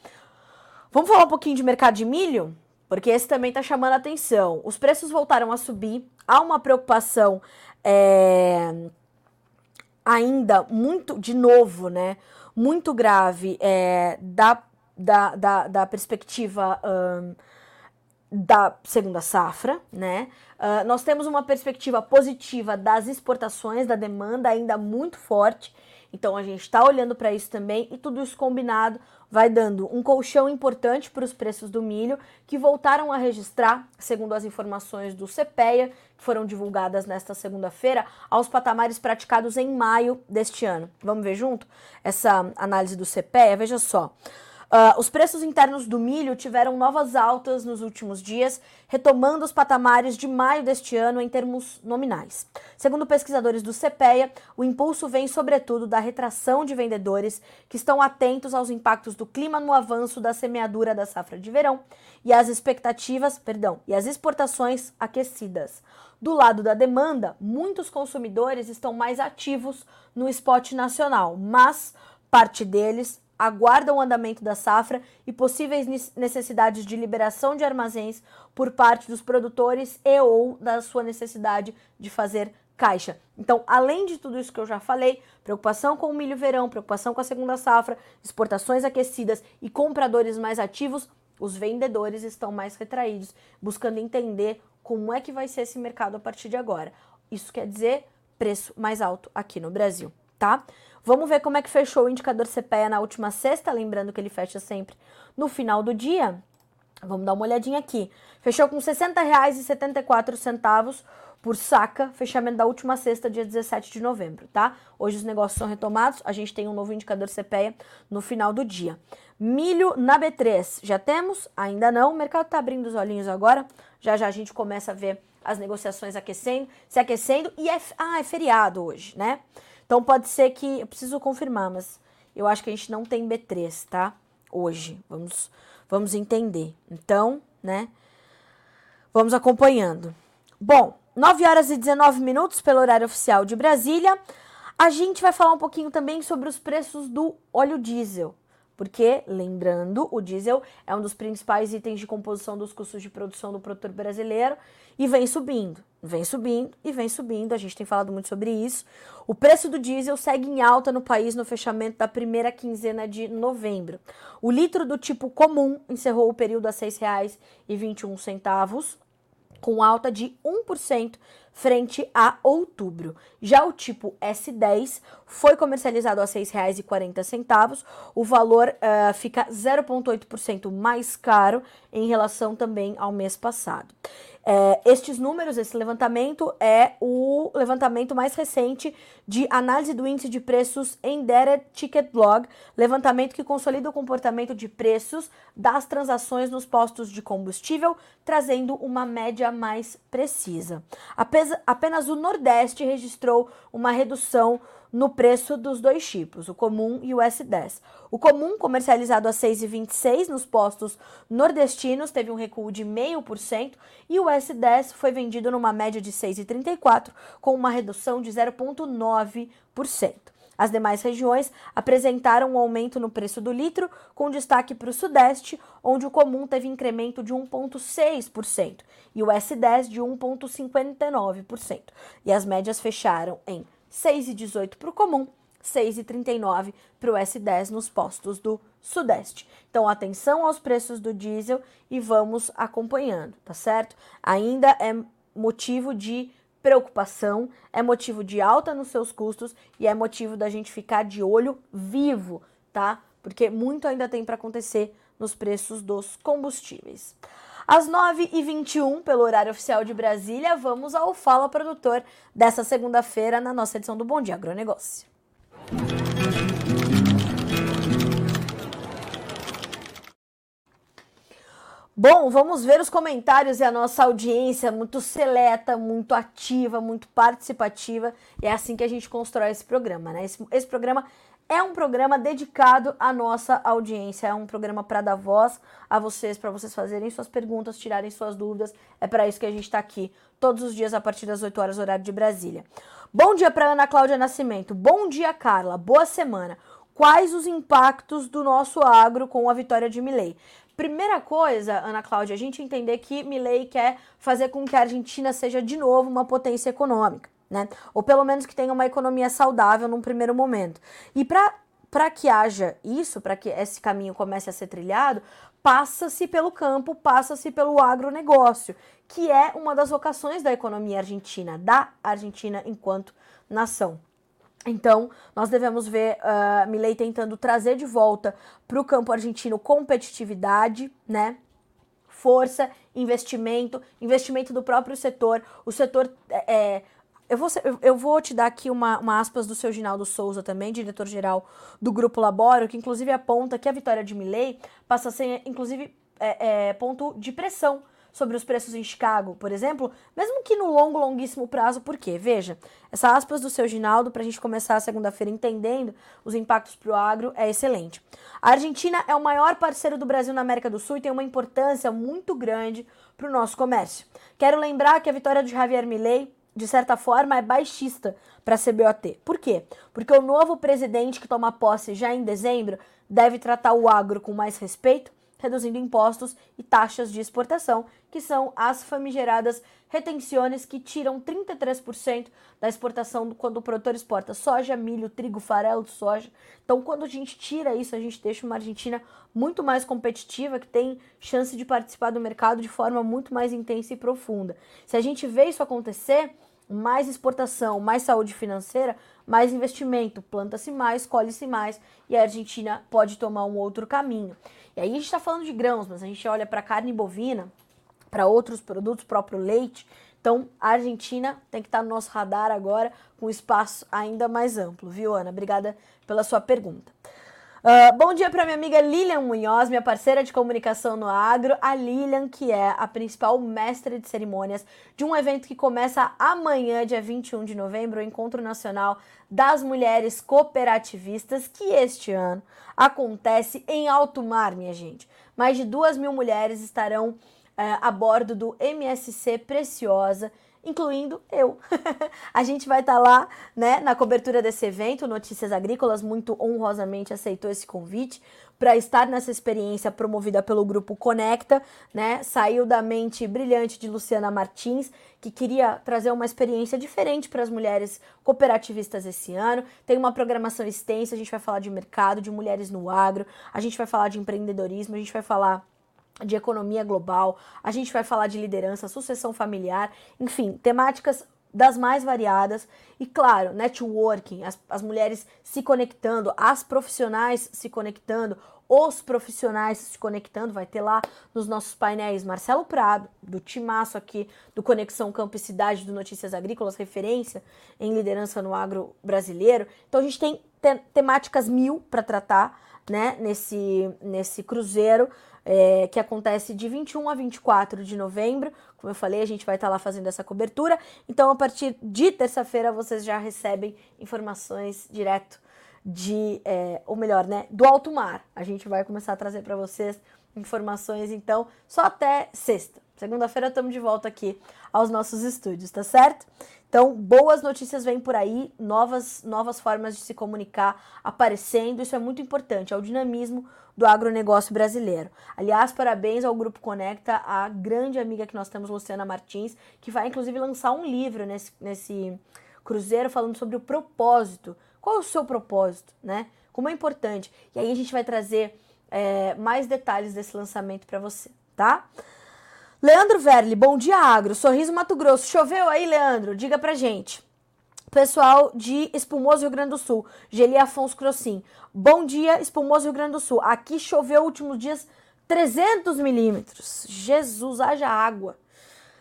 Vamos falar um pouquinho de mercado de milho? porque esse também está chamando a atenção. Os preços voltaram a subir, há uma preocupação é, ainda muito, de novo, né, muito grave é, da, da, da, da, perspectiva um, da segunda safra, né? Uh, nós temos uma perspectiva positiva das exportações, da demanda ainda muito forte. Então a gente está olhando para isso também e tudo isso combinado vai dando um colchão importante para os preços do milho, que voltaram a registrar, segundo as informações do CPEA, que foram divulgadas nesta segunda-feira, aos patamares praticados em maio deste ano. Vamos ver junto essa análise do CPEA? Veja só. Uh, os preços internos do milho tiveram novas altas nos últimos dias, retomando os patamares de maio deste ano em termos nominais. Segundo pesquisadores do CPEA, o impulso vem sobretudo da retração de vendedores que estão atentos aos impactos do clima no avanço da semeadura da safra de verão e as expectativas, perdão, e as exportações aquecidas. Do lado da demanda, muitos consumidores estão mais ativos no spot nacional, mas parte deles aguardam o andamento da safra e possíveis necessidades de liberação de armazéns por parte dos produtores e ou da sua necessidade de fazer caixa. Então, além de tudo isso que eu já falei, preocupação com o milho verão, preocupação com a segunda safra, exportações aquecidas e compradores mais ativos, os vendedores estão mais retraídos, buscando entender como é que vai ser esse mercado a partir de agora. Isso quer dizer preço mais alto aqui no Brasil, tá? Vamos ver como é que fechou o indicador CPEA na última sexta, lembrando que ele fecha sempre no final do dia. Vamos dar uma olhadinha aqui. Fechou com R$ 60,74 por saca, fechamento da última sexta, dia 17 de novembro, tá? Hoje os negócios são retomados, a gente tem um novo indicador CPEA no final do dia. Milho na B3, já temos? Ainda não, o mercado tá abrindo os olhinhos agora, já já a gente começa a ver as negociações aquecendo, se aquecendo, e é, ah, é feriado hoje, né? Então pode ser que. Eu preciso confirmar, mas eu acho que a gente não tem B3, tá? Hoje. Vamos, vamos entender. Então, né? Vamos acompanhando. Bom, 9 horas e 19 minutos pelo horário oficial de Brasília. A gente vai falar um pouquinho também sobre os preços do óleo diesel. Porque, lembrando, o diesel é um dos principais itens de composição dos custos de produção do produtor brasileiro e vem subindo, vem subindo e vem subindo. A gente tem falado muito sobre isso. O preço do diesel segue em alta no país no fechamento da primeira quinzena de novembro. O litro do tipo comum encerrou o período a R$ 6,21, com alta de 1% frente a outubro. Já o tipo S10 foi comercializado a R$ 6,40. O valor uh, fica 0,8% mais caro em relação também ao mês passado. É, estes números, esse levantamento é o levantamento mais recente de análise do índice de preços Embedded Ticket Log, levantamento que consolida o comportamento de preços das transações nos postos de combustível, trazendo uma média mais precisa. Apenas o Nordeste registrou uma redução no preço dos dois tipos, o comum e o S10. O comum, comercializado a 6,26 nos postos nordestinos, teve um recuo de 0,5% e o S10 foi vendido numa média de 6,34, com uma redução de 0,9%. As demais regiões apresentaram um aumento no preço do litro, com destaque para o Sudeste, onde o comum teve incremento de 1,6% e o S10 de 1,59%. E as médias fecharam em 6,18 para o comum, 6,39 para o S10 nos postos do Sudeste. Então, atenção aos preços do diesel e vamos acompanhando, tá certo? Ainda é motivo de preocupação, é motivo de alta nos seus custos e é motivo da gente ficar de olho vivo, tá? Porque muito ainda tem para acontecer nos preços dos combustíveis. Às 9h21, pelo horário oficial de Brasília, vamos ao Fala Produtor dessa segunda-feira na nossa edição do Bom Dia Agronegócio. Bom, vamos ver os comentários e a nossa audiência muito seleta, muito ativa, muito participativa. E é assim que a gente constrói esse programa, né? Esse, esse programa é um programa dedicado à nossa audiência, é um programa para dar voz a vocês, para vocês fazerem suas perguntas, tirarem suas dúvidas. É para isso que a gente está aqui todos os dias a partir das 8 horas, horário de Brasília. Bom dia para Ana Cláudia Nascimento. Bom dia, Carla. Boa semana. Quais os impactos do nosso agro com a vitória de Milley? Primeira coisa, Ana Cláudia, a gente entender que Milley quer fazer com que a Argentina seja de novo uma potência econômica né? Ou pelo menos que tenha uma economia saudável num primeiro momento. E para que haja isso, para que esse caminho comece a ser trilhado, passa-se pelo campo, passa-se pelo agronegócio, que é uma das vocações da economia argentina, da Argentina enquanto nação. Então, nós devemos ver uh, Milley tentando trazer de volta para o campo argentino competitividade, né? Força, investimento, investimento do próprio setor. O setor é, é eu vou, eu vou te dar aqui uma, uma aspas do seu Ginaldo Souza também, diretor-geral do Grupo Laboro, que inclusive aponta que a vitória de Milley passa a ser, inclusive, é, é, ponto de pressão sobre os preços em Chicago, por exemplo, mesmo que no longo, longuíssimo prazo, por quê? Veja, essa aspas do seu Ginaldo, para a gente começar a segunda-feira entendendo os impactos para o agro, é excelente. A Argentina é o maior parceiro do Brasil na América do Sul e tem uma importância muito grande para o nosso comércio. Quero lembrar que a vitória de Javier Milei de certa forma, é baixista para a CBOT. Por quê? Porque o novo presidente que toma posse já em dezembro deve tratar o agro com mais respeito, reduzindo impostos e taxas de exportação, que são as famigeradas retenções que tiram 33% da exportação quando o produtor exporta soja, milho, trigo, farelo de soja. Então, quando a gente tira isso, a gente deixa uma Argentina muito mais competitiva, que tem chance de participar do mercado de forma muito mais intensa e profunda. Se a gente vê isso acontecer, mais exportação, mais saúde financeira, mais investimento, planta-se mais, colhe-se mais e a Argentina pode tomar um outro caminho. E aí a gente está falando de grãos, mas a gente olha para carne bovina, para outros produtos, próprio leite. Então a Argentina tem que estar tá no nosso radar agora com espaço ainda mais amplo, viu, Ana? Obrigada pela sua pergunta. Uh, bom dia para minha amiga Lilian Munhoz, minha parceira de comunicação no agro. A Lilian, que é a principal mestre de cerimônias de um evento que começa amanhã, dia 21 de novembro, o Encontro Nacional das Mulheres Cooperativistas, que este ano acontece em alto mar, minha gente. Mais de duas mil mulheres estarão uh, a bordo do MSC Preciosa incluindo eu. a gente vai estar tá lá, né, na cobertura desse evento, Notícias Agrícolas, muito honrosamente aceitou esse convite para estar nessa experiência promovida pelo grupo Conecta, né? Saiu da mente brilhante de Luciana Martins, que queria trazer uma experiência diferente para as mulheres cooperativistas esse ano. Tem uma programação extensa, a gente vai falar de mercado, de mulheres no agro, a gente vai falar de empreendedorismo, a gente vai falar de economia global, a gente vai falar de liderança, sucessão familiar, enfim, temáticas das mais variadas. E, claro, networking, as, as mulheres se conectando, as profissionais se conectando, os profissionais se conectando, vai ter lá nos nossos painéis Marcelo Prado, do Timaço aqui, do Conexão Campo e Cidade, do Notícias Agrícolas, referência em liderança no agro brasileiro. Então a gente tem te temáticas mil para tratar, né, nesse, nesse cruzeiro é, que acontece de 21 a 24 de novembro. Como eu falei, a gente vai estar tá lá fazendo essa cobertura. Então, a partir de terça-feira, vocês já recebem informações direto de, é, ou melhor, né, do alto mar. A gente vai começar a trazer para vocês informações, então, só até sexta. Segunda-feira estamos de volta aqui aos nossos estúdios, tá certo? Então, boas notícias vêm por aí, novas, novas formas de se comunicar aparecendo, isso é muito importante, é o dinamismo do agronegócio brasileiro. Aliás, parabéns ao Grupo Conecta, a grande amiga que nós temos, Luciana Martins, que vai inclusive lançar um livro nesse, nesse cruzeiro falando sobre o propósito. Qual é o seu propósito, né? Como é importante. E aí a gente vai trazer é, mais detalhes desse lançamento para você, tá? Leandro Verli, bom dia, Agro. Sorriso Mato Grosso. Choveu aí, Leandro? Diga pra gente. Pessoal de Espumoso Rio Grande do Sul, Geli Afonso Crossim. Bom dia, Espumoso Rio Grande do Sul. Aqui choveu últimos dias 300 milímetros. Jesus, haja água.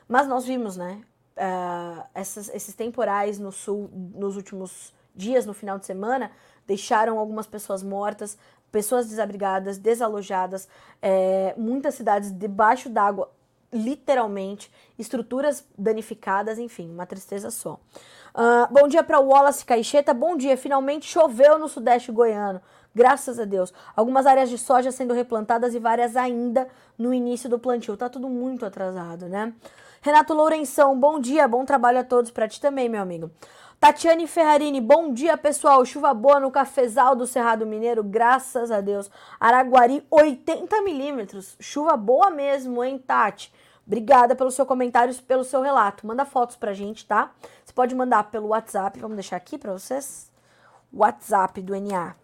Mas nós vimos, né? Uh, essas, esses temporais no sul nos últimos dias, no final de semana, deixaram algumas pessoas mortas, pessoas desabrigadas, desalojadas, é, muitas cidades debaixo d'água literalmente, estruturas danificadas, enfim, uma tristeza só. Uh, bom dia para Wallace Caixeta, bom dia, finalmente choveu no sudeste goiano, graças a Deus. Algumas áreas de soja sendo replantadas e várias ainda no início do plantio, tá tudo muito atrasado, né? Renato Lourenção, bom dia, bom trabalho a todos, para ti também, meu amigo. Tatiane Ferrarini, bom dia pessoal. Chuva boa no cafezal do Cerrado Mineiro, graças a Deus. Araguari, 80 milímetros. Chuva boa mesmo, hein, Tati? Obrigada pelo seu comentário, pelo seu relato. Manda fotos pra gente, tá? Você pode mandar pelo WhatsApp, vamos deixar aqui pra vocês. WhatsApp do NA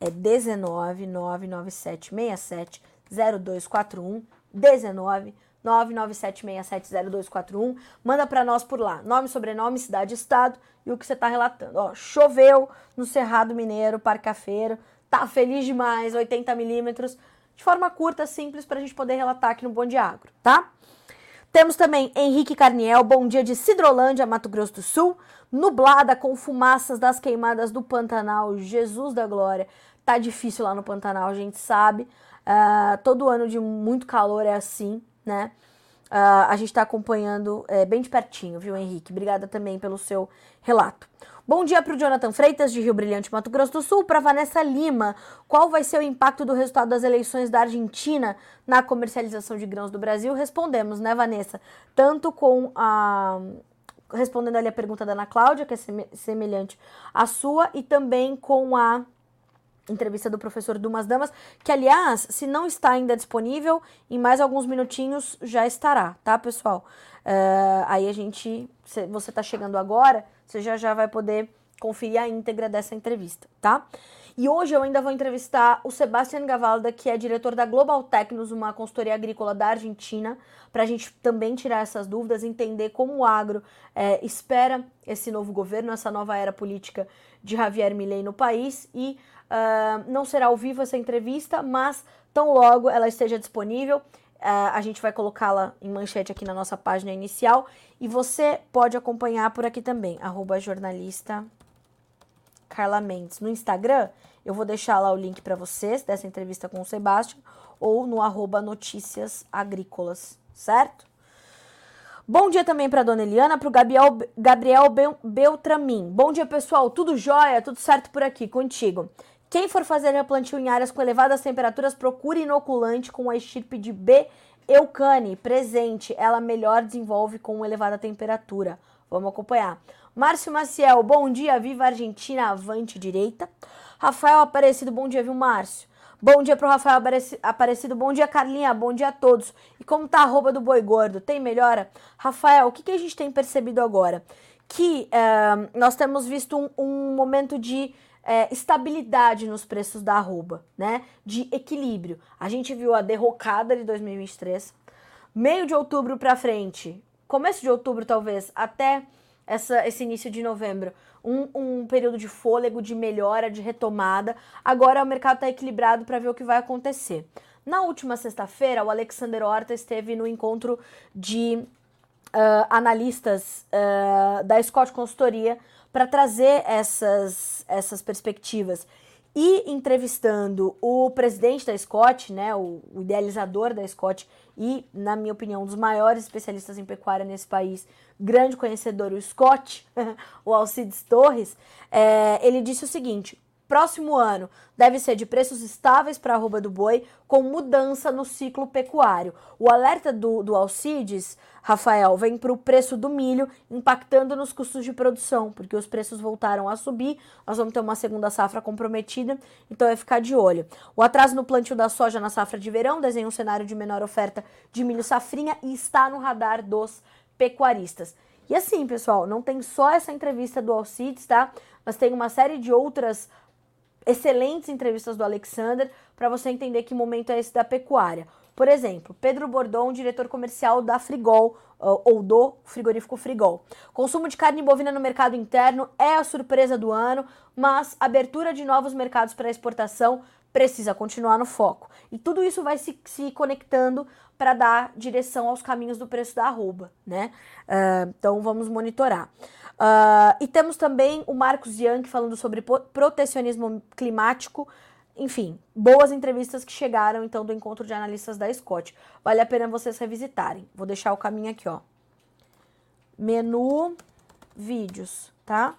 é 19 99767 0241 19 997670241. Manda para nós por lá. Nome, sobrenome, cidade, estado e o que você está relatando. Ó, choveu no Cerrado Mineiro, Parcafeiro. Tá feliz demais, 80 milímetros. De forma curta, simples, para a gente poder relatar aqui no Bom de Agro, tá? Temos também Henrique Carniel, bom dia de Cidrolândia, Mato Grosso do Sul. Nublada com fumaças das queimadas do Pantanal, Jesus da Glória. Tá difícil lá no Pantanal, a gente sabe. Uh, todo ano de muito calor é assim, né? Uh, a gente está acompanhando é, bem de pertinho, viu, Henrique? Obrigada também pelo seu relato. Bom dia para o Jonathan Freitas, de Rio Brilhante, Mato Grosso do Sul. Para Vanessa Lima, qual vai ser o impacto do resultado das eleições da Argentina na comercialização de grãos do Brasil? Respondemos, né, Vanessa? Tanto com a. Respondendo ali a pergunta da Ana Cláudia, que é semelhante à sua, e também com a entrevista do professor Dumas Damas, que aliás, se não está ainda disponível, em mais alguns minutinhos já estará, tá, pessoal? Uh, aí a gente, se você está chegando agora, você já já vai poder conferir a íntegra dessa entrevista, tá? E hoje eu ainda vou entrevistar o Sebastián Gavalda, que é diretor da Global Tecnos, uma consultoria agrícola da Argentina, para a gente também tirar essas dúvidas, entender como o agro é, espera esse novo governo, essa nova era política de Javier Milei no país e Uh, não será ao vivo essa entrevista, mas tão logo ela esteja disponível, uh, a gente vai colocá-la em manchete aqui na nossa página inicial e você pode acompanhar por aqui também, arroba jornalista Carla Mendes. No Instagram, eu vou deixar lá o link para vocês dessa entrevista com o Sebastião ou no arroba notícias agrícolas, certo? Bom dia também para dona Eliana, para o Gabriel, Gabriel Beltramin. Bom dia, pessoal. Tudo jóia? Tudo certo por aqui contigo? Quem for fazer replantio em áreas com elevadas temperaturas, procure inoculante com a estirpe de B. Eucane, presente. Ela melhor desenvolve com elevada temperatura. Vamos acompanhar. Márcio Maciel, bom dia, viva Argentina, avante direita. Rafael Aparecido, bom dia, viu, Márcio? Bom dia pro Rafael Aparecido, bom dia, Carlinha, bom dia a todos. E como tá a roupa do boi gordo? Tem melhora? Rafael, o que, que a gente tem percebido agora? Que uh, nós temos visto um, um momento de é, estabilidade nos preços da arroba, né? De equilíbrio. A gente viu a derrocada de 2023, meio de outubro para frente, começo de outubro talvez, até essa, esse início de novembro, um, um período de fôlego, de melhora, de retomada. Agora o mercado está equilibrado para ver o que vai acontecer. Na última sexta-feira, o Alexander Horta esteve no encontro de uh, analistas uh, da Scott Consultoria para trazer essas, essas perspectivas. E entrevistando o presidente da Scott, né, o, o idealizador da Scott e, na minha opinião, um dos maiores especialistas em pecuária nesse país, grande conhecedor, o Scott, o Alcides Torres, é, ele disse o seguinte: próximo ano deve ser de preços estáveis para a arroba do boi, com mudança no ciclo pecuário. O alerta do, do Alcides Rafael, vem para o preço do milho, impactando nos custos de produção, porque os preços voltaram a subir, nós vamos ter uma segunda safra comprometida, então é ficar de olho. O atraso no plantio da soja na safra de verão desenha um cenário de menor oferta de milho safrinha e está no radar dos pecuaristas. E assim, pessoal, não tem só essa entrevista do Alcides, tá? Mas tem uma série de outras excelentes entrevistas do Alexander para você entender que momento é esse da pecuária. Por exemplo, Pedro Bordon, diretor comercial da Frigol, ou do frigorífico Frigol. Consumo de carne bovina no mercado interno é a surpresa do ano, mas abertura de novos mercados para exportação precisa continuar no foco. E tudo isso vai se, se conectando para dar direção aos caminhos do preço da arroba, né? Uh, então vamos monitorar. Uh, e temos também o Marcos Young falando sobre protecionismo climático enfim, boas entrevistas que chegaram então do encontro de analistas da Scott. Vale a pena vocês revisitarem. Vou deixar o caminho aqui, ó. Menu vídeos, tá?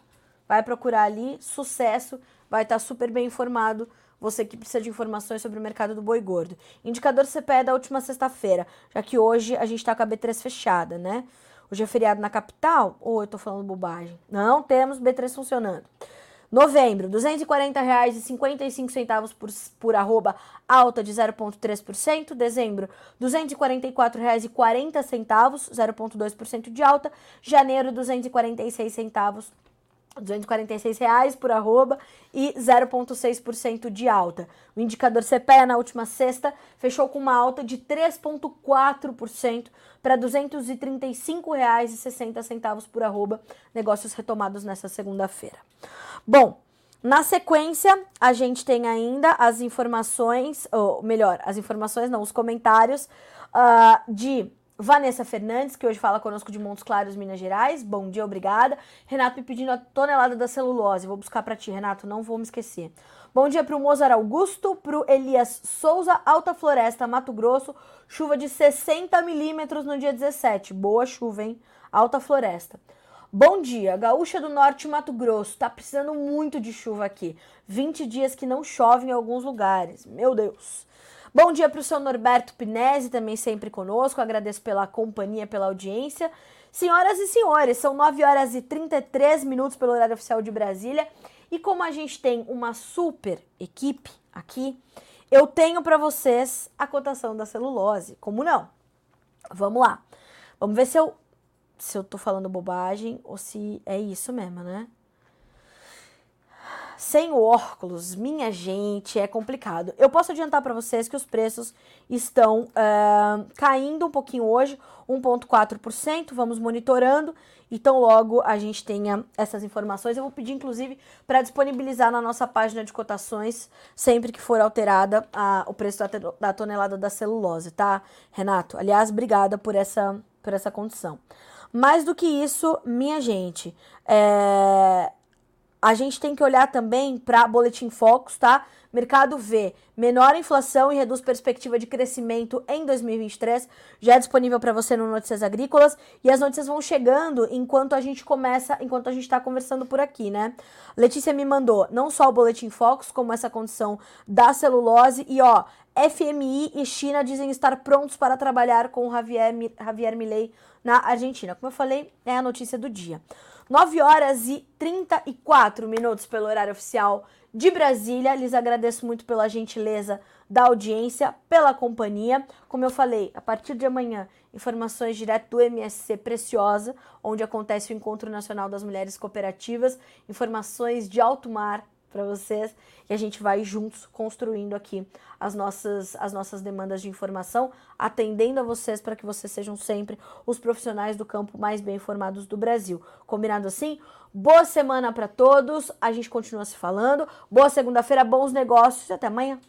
Vai procurar ali, sucesso, vai estar tá super bem informado. Você que precisa de informações sobre o mercado do boi gordo. Indicador CPE da última sexta-feira, já que hoje a gente tá com a B3 fechada, né? Hoje é feriado na capital? Ou eu tô falando bobagem? Não temos B3 funcionando. Novembro, R$ 240,55 por, por arroba, alta de 0,3%. Dezembro, R$ 244,40, 0,2% de alta. Janeiro, R$ 246 centavos, 246 reais por arroba e 0,6% de alta. O indicador CPEA na última sexta fechou com uma alta de 3,4% para R$ 235,60 por arroba, negócios retomados nessa segunda-feira. Bom, na sequência, a gente tem ainda as informações, ou melhor, as informações não, os comentários uh, de Vanessa Fernandes, que hoje fala conosco de Montes Claros, Minas Gerais. Bom dia, obrigada. Renato me pedindo a tonelada da celulose. Vou buscar para ti, Renato, não vou me esquecer. Bom dia para o Mozart Augusto, para o Elias Souza, Alta Floresta, Mato Grosso. Chuva de 60 milímetros no dia 17. Boa chuva, hein? Alta Floresta. Bom dia, Gaúcha do Norte, Mato Grosso. Tá precisando muito de chuva aqui. 20 dias que não chove em alguns lugares. Meu Deus. Bom dia para o seu Norberto Pinese, também sempre conosco. Agradeço pela companhia, pela audiência. Senhoras e senhores, são 9 horas e 33 minutos pelo horário oficial de Brasília. E como a gente tem uma super equipe aqui, eu tenho para vocês a cotação da celulose. Como não? Vamos lá. Vamos ver se eu se eu tô falando bobagem ou se é isso mesmo, né? Sem o óculos, minha gente, é complicado. Eu posso adiantar para vocês que os preços estão uh, caindo um pouquinho hoje, 1,4%. Vamos monitorando. Então, logo a gente tenha essas informações. Eu vou pedir, inclusive, para disponibilizar na nossa página de cotações sempre que for alterada a, o preço da, da tonelada da celulose, tá, Renato? Aliás, obrigada por essa, por essa condição. Mais do que isso, minha gente, é, a gente tem que olhar também para Boletim Focus, tá? Mercado vê menor inflação e reduz perspectiva de crescimento em 2023. Já é disponível para você no Notícias Agrícolas e as notícias vão chegando enquanto a gente começa, enquanto a gente está conversando por aqui, né? Letícia me mandou não só o Boletim Focus, como essa condição da celulose e ó, FMI e China dizem estar prontos para trabalhar com Javier, Javier Milei na Argentina. Como eu falei, é a notícia do dia. 9 horas e 34 minutos pelo horário oficial de Brasília. Lhes agradeço muito pela gentileza da audiência, pela companhia. Como eu falei, a partir de amanhã, informações direto do MSC Preciosa, onde acontece o Encontro Nacional das Mulheres Cooperativas, informações de alto mar para vocês e a gente vai juntos construindo aqui as nossas, as nossas demandas de informação, atendendo a vocês para que vocês sejam sempre os profissionais do campo mais bem informados do Brasil. Combinado assim? Boa semana para todos, a gente continua se falando. Boa segunda-feira, bons negócios e até amanhã.